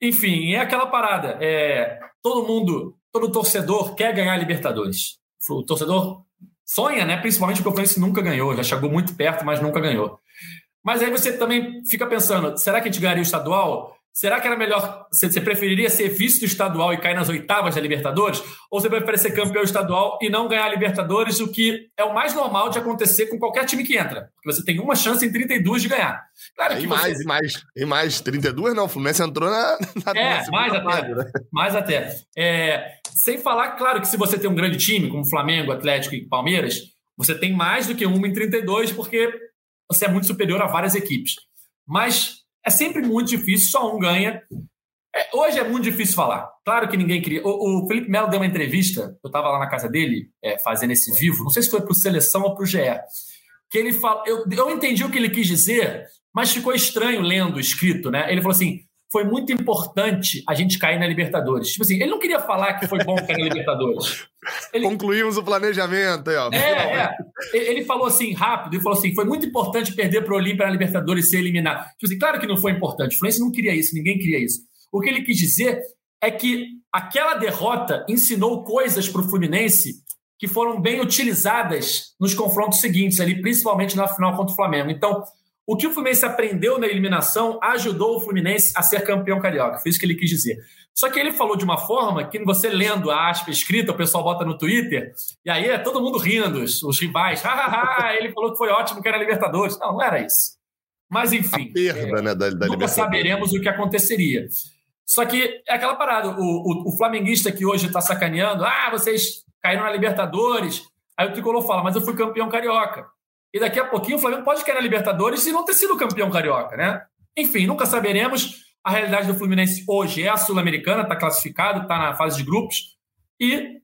Enfim, é aquela parada. É, todo mundo, todo torcedor quer ganhar a Libertadores. O torcedor sonha, né? Principalmente porque o Fluminense nunca ganhou, já chegou muito perto, mas nunca ganhou. Mas aí você também fica pensando: será que a gente ganharia o estadual? Será que era melhor? Você preferiria ser vice do estadual e cair nas oitavas da Libertadores? Ou você prefere ser campeão estadual e não ganhar a Libertadores, o que é o mais normal de acontecer com qualquer time que entra? Porque você tem uma chance em 32 de ganhar. Claro que e mais, você... e mais, e mais. 32 não, o Fluminense entrou na. na é, mais até. Né? Mais até. É, sem falar, claro, que se você tem um grande time, como Flamengo, Atlético e Palmeiras, você tem mais do que uma em 32, porque você é muito superior a várias equipes. Mas é sempre muito difícil, só um ganha. É, hoje é muito difícil falar. Claro que ninguém queria. O, o Felipe Melo deu uma entrevista, eu estava lá na casa dele, é, fazendo esse vivo, não sei se foi para o Seleção ou para o GE, que ele fala. Eu, eu entendi o que ele quis dizer, mas ficou estranho lendo escrito, né? Ele falou assim: foi muito importante a gente cair na Libertadores. Tipo assim, ele não queria falar que foi bom cair na Libertadores. Ele... Concluímos o planejamento aí, ó. É, é. Ele falou assim, rápido, ele falou assim: foi muito importante perder para o Olímpia na Libertadores e ser eliminado. Tipo assim, claro que não foi importante. O Fluminense não queria isso, ninguém queria isso. O que ele quis dizer é que aquela derrota ensinou coisas para o Fluminense que foram bem utilizadas nos confrontos seguintes, ali, principalmente na final contra o Flamengo. Então, o que o Fluminense aprendeu na eliminação ajudou o Fluminense a ser campeão carioca. Foi isso que ele quis dizer. Só que ele falou de uma forma que você lendo a aspa escrita, o pessoal bota no Twitter, e aí é todo mundo rindo, os, os rivais. ele falou que foi ótimo que era Libertadores. Não, não era isso. Mas enfim. A perda, é, né, da, da nunca saberemos o que aconteceria. Só que é aquela parada. O, o, o flamenguista que hoje está sacaneando, ah, vocês caíram na Libertadores. Aí o Tricolor fala, mas eu fui campeão carioca. E daqui a pouquinho o Flamengo pode cair na Libertadores e não ter sido campeão carioca, né? Enfim, nunca saberemos. A realidade do Fluminense hoje é a Sul-Americana, está classificado, está na fase de grupos e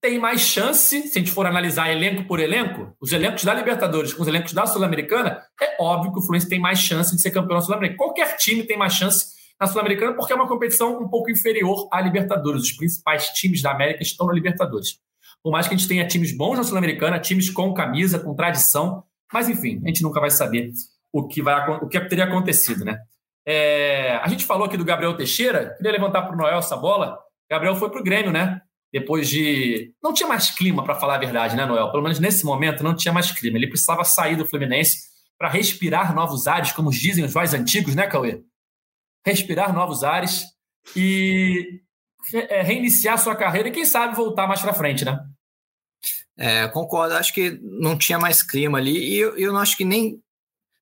tem mais chance, se a gente for analisar elenco por elenco, os elencos da Libertadores com os elencos da Sul-Americana, é óbvio que o Fluminense tem mais chance de ser campeão da Sul-Americana. Qualquer time tem mais chance na Sul-Americana porque é uma competição um pouco inferior à Libertadores. Os principais times da América estão na Libertadores. Por mais que a gente tenha times bons na Sul-Americana, times com camisa, com tradição, mas enfim, a gente nunca vai saber o que, vai, o que teria acontecido, né? É, a gente falou aqui do Gabriel Teixeira, queria levantar para o Noel essa bola. Gabriel foi para o Grêmio, né? Depois de. Não tinha mais clima, para falar a verdade, né, Noel? Pelo menos nesse momento não tinha mais clima. Ele precisava sair do Fluminense para respirar novos ares, como dizem os mais antigos, né, Cauê? Respirar novos ares. E reiniciar sua carreira e quem sabe voltar mais para frente, né? É, concordo, acho que não tinha mais clima ali e eu, eu não acho que nem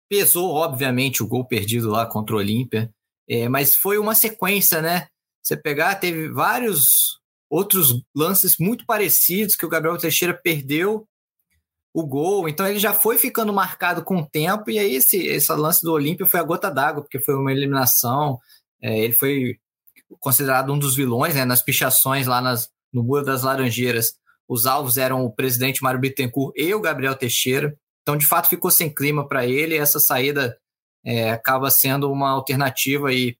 pesou, obviamente, o gol perdido lá contra o Olímpia, é, mas foi uma sequência, né? Você pegar, teve vários outros lances muito parecidos que o Gabriel Teixeira perdeu o gol, então ele já foi ficando marcado com o tempo, e aí esse, esse lance do Olímpio foi a gota d'água, porque foi uma eliminação, é, ele foi considerado um dos vilões, né, nas pichações lá nas, no Muro das Laranjeiras, os alvos eram o presidente Mário Bittencourt e o Gabriel Teixeira, então de fato ficou sem clima para ele, essa saída é, acaba sendo uma alternativa aí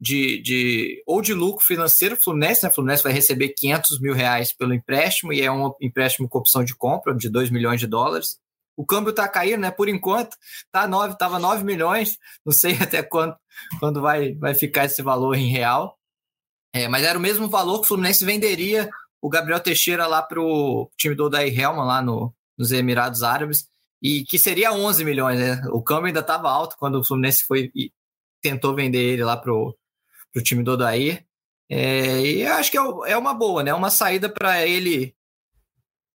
de, de ou de lucro financeiro Fluminense, né? Fluminense vai receber 500 mil reais pelo empréstimo e é um empréstimo com opção de compra de 2 milhões de dólares. O câmbio está caindo, né? Por enquanto, tá 9, tava 9 milhões, não sei até quando, quando vai, vai ficar esse valor em real. É, mas era o mesmo valor que o Fluminense venderia o Gabriel Teixeira lá para o time do Odair Helman, lá no, nos Emirados Árabes, e que seria 11 milhões, né? O câmbio ainda estava alto quando o Fluminense foi e tentou vender ele lá para o time do Odair. É, e acho que é, é uma boa, né? Uma saída para ele.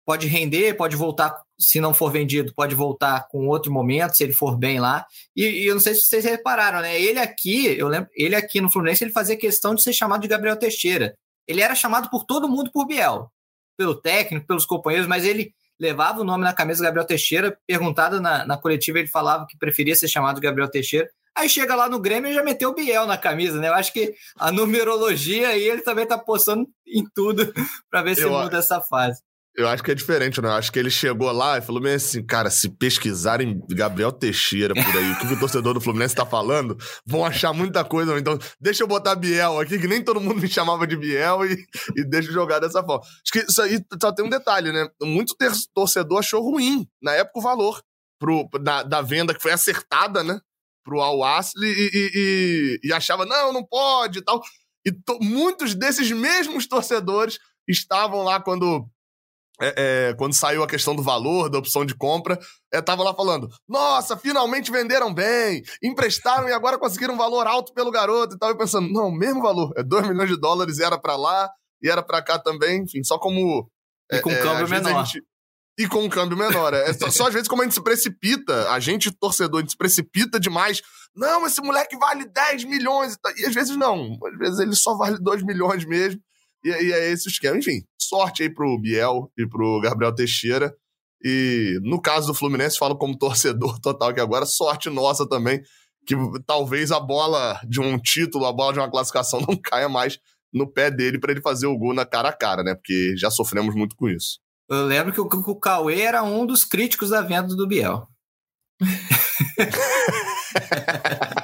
Pode render, pode voltar, se não for vendido, pode voltar com outro momento, se ele for bem lá. E, e, eu não sei se vocês repararam, né? Ele aqui, eu lembro, ele aqui no Fluminense, ele fazia questão de ser chamado de Gabriel Teixeira. Ele era chamado por todo mundo por Biel, pelo técnico, pelos companheiros, mas ele levava o nome na camisa Gabriel Teixeira. Perguntado na, na coletiva, ele falava que preferia ser chamado de Gabriel Teixeira. Aí chega lá no Grêmio e já meteu o Biel na camisa, né? Eu acho que a numerologia aí ele também tá postando em tudo para ver se eu, muda essa fase. Eu acho que é diferente, né? Eu acho que ele chegou lá e falou meio assim, cara, se pesquisarem Gabriel Teixeira por aí, o que o torcedor do Fluminense tá falando, vão achar muita coisa. Então, deixa eu botar Biel aqui, que nem todo mundo me chamava de Biel, e, e deixa eu jogar dessa forma. Acho que isso aí só tem um detalhe, né? Muito torcedor achou ruim, na época, o valor pro, da, da venda que foi acertada, né? pro Al Asli e, e, e, achava, não, não pode e tal. E to, muitos desses mesmos torcedores estavam lá quando. É, é, quando saiu a questão do valor, da opção de compra, é, lá falando: Nossa, finalmente venderam bem, emprestaram e agora conseguiram um valor alto pelo garoto e tal. E pensando: Não, mesmo valor, é 2 milhões de dólares, era para lá e era para cá também, enfim, só como. E com é, câmbio menor. Gente, e com um câmbio menor. É só, só, às vezes como a gente se precipita, a gente, torcedor, a gente se precipita demais. Não, esse moleque vale 10 milhões. E às vezes não. Às vezes ele só vale 2 milhões mesmo. E, e é esse o esquema. Enfim, sorte aí pro Biel e pro Gabriel Teixeira. E no caso do Fluminense, falo como torcedor total que agora, sorte nossa também, que talvez a bola de um título, a bola de uma classificação não caia mais no pé dele para ele fazer o gol na cara a cara, né? Porque já sofremos muito com isso. Eu lembro que o, o Cauê era um dos críticos da venda do Biel.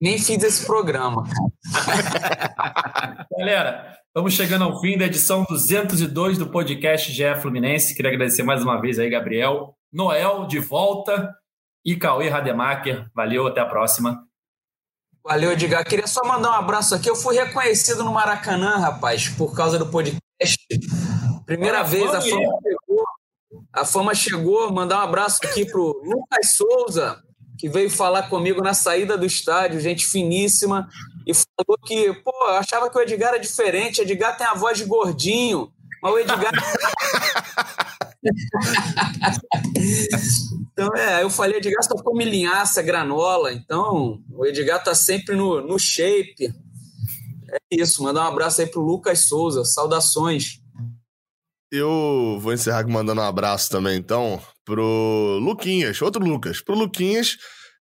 Nem fiz esse programa. Galera, estamos chegando ao fim da edição 202 do podcast GE Fluminense. Queria agradecer mais uma vez aí, Gabriel. Noel, de volta. E Cauê Rademacher. Valeu, até a próxima. Valeu, Edgar. Queria só mandar um abraço aqui. Eu fui reconhecido no Maracanã, rapaz, por causa do podcast. Primeira Olha, vez a fama chegou. A fama chegou. Mandar um abraço aqui pro Lucas Souza, que veio falar comigo na saída do estádio, gente finíssima, e falou que, pô, eu achava que o Edgar era diferente. Edgar tem a voz de gordinho, mas o Edgar. então, é, eu falei, Edgar só come linhaça, granola, então o Edgar tá sempre no, no shape. É isso, mandar um abraço aí pro Lucas Souza, saudações. Eu vou encerrar mandando um abraço também, então, pro Luquinhas, outro Lucas. Pro Luquinhas,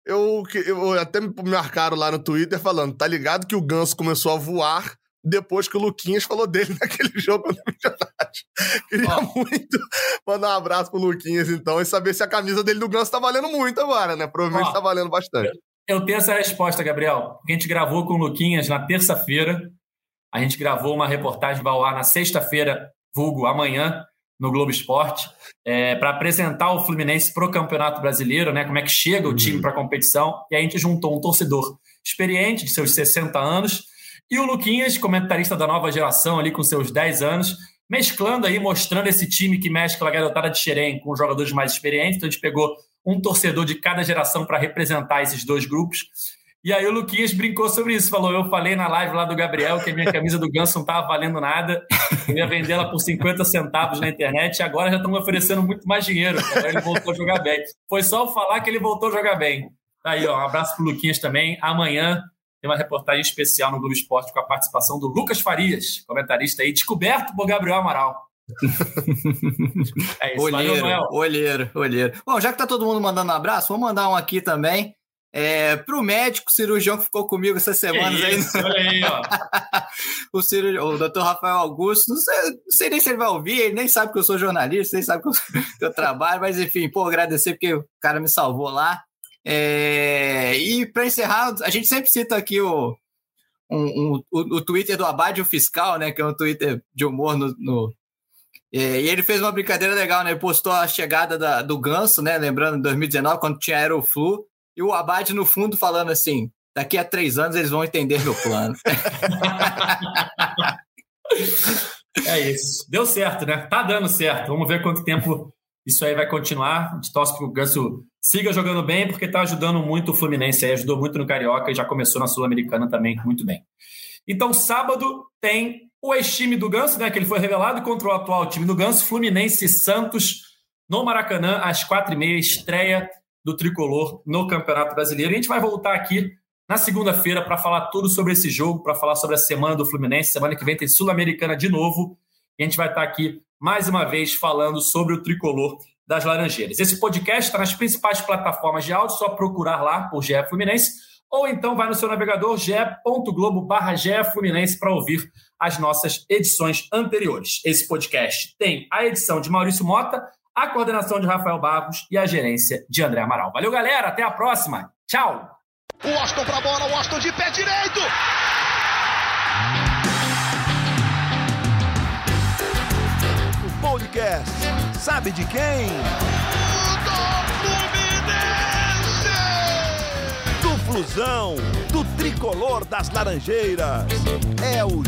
eu, eu até me marcaram lá no Twitter falando, tá ligado que o Ganso começou a voar depois que o Luquinhas falou dele naquele jogo contra o Milionários. Queria oh. muito mandar um abraço pro Luquinhas, então, e saber se a camisa dele do Ganso tá valendo muito agora, né? Provavelmente oh. tá valendo bastante. Eu tenho essa resposta, Gabriel. A gente gravou com o Luquinhas na terça-feira. A gente gravou uma reportagem ao ar na sexta-feira vulgo amanhã, no Globo Esporte, é, para apresentar o Fluminense para o Campeonato Brasileiro, né? Como é que chega o time uhum. para a competição. E a gente juntou um torcedor experiente, de seus 60 anos, e o Luquinhas, comentarista da nova geração, ali com seus 10 anos, mesclando aí, mostrando esse time que mescla a garotada de Xerém com jogadores mais experientes. Então a gente pegou um torcedor de cada geração para representar esses dois grupos. E aí o Luquinhas brincou sobre isso, falou: eu falei na live lá do Gabriel que a minha camisa do Ganso não estava valendo nada, eu ia vendê-la por 50 centavos na internet, e agora já estão me oferecendo muito mais dinheiro. Agora ele voltou a jogar bem. Foi só eu falar que ele voltou a jogar bem. Tá aí, ó, um abraço pro Luquinhas também. Amanhã Tem uma reportagem especial no Globo Esporte com a participação do Lucas Farias, comentarista aí, descoberto por Gabriel Amaral. é isso, olheiro, valeu, olheiro, olheiro. Bom, já que tá todo mundo mandando um abraço, vou mandar um aqui também. É, para o médico cirurgião que ficou comigo essas semanas aí. Aí, ó. o, cirurgião, o doutor Rafael Augusto, não sei, não sei, nem se ele vai ouvir, ele nem sabe que eu sou jornalista, nem sabe que eu, que eu trabalho, mas enfim, pô, agradecer porque o cara me salvou lá. É, e para encerrar, a gente sempre cita aqui o, um, um, o, o, Twitter do Abade o Fiscal, né? Que é um Twitter de humor no, no é, e ele fez uma brincadeira legal, né? Ele postou a chegada da, do Ganso, né? Lembrando, em 2019, quando tinha Aeroflu, e o Abad no fundo falando assim: daqui a três anos eles vão entender meu plano. é isso. Deu certo, né? Tá dando certo. Vamos ver quanto tempo isso aí vai continuar. A gente torce que o Ganso siga jogando bem, porque tá ajudando muito o Fluminense aí, ajudou muito no Carioca e já começou na Sul-Americana também muito bem. Então, sábado tem o ex-time do Ganso, né? Que ele foi revelado contra o atual time do Ganso, Fluminense Santos, no Maracanã, às quatro e meia, estreia do tricolor no Campeonato Brasileiro. E a gente vai voltar aqui na segunda-feira para falar tudo sobre esse jogo, para falar sobre a semana do Fluminense. Semana que vem tem Sul-Americana de novo. E a gente vai estar aqui mais uma vez falando sobre o tricolor das Laranjeiras. Esse podcast está nas principais plataformas de áudio, só procurar lá por GE Fluminense, ou então vai no seu navegador ge.globo Fluminense para ouvir as nossas edições anteriores. Esse podcast tem a edição de Maurício Mota, a coordenação de Rafael Barros e a gerência de André Amaral. Valeu, galera. Até a próxima. Tchau. O Austin pra bola, o Austin de pé direito. O podcast sabe de quem? Do Flusão, do tricolor das Laranjeiras. É o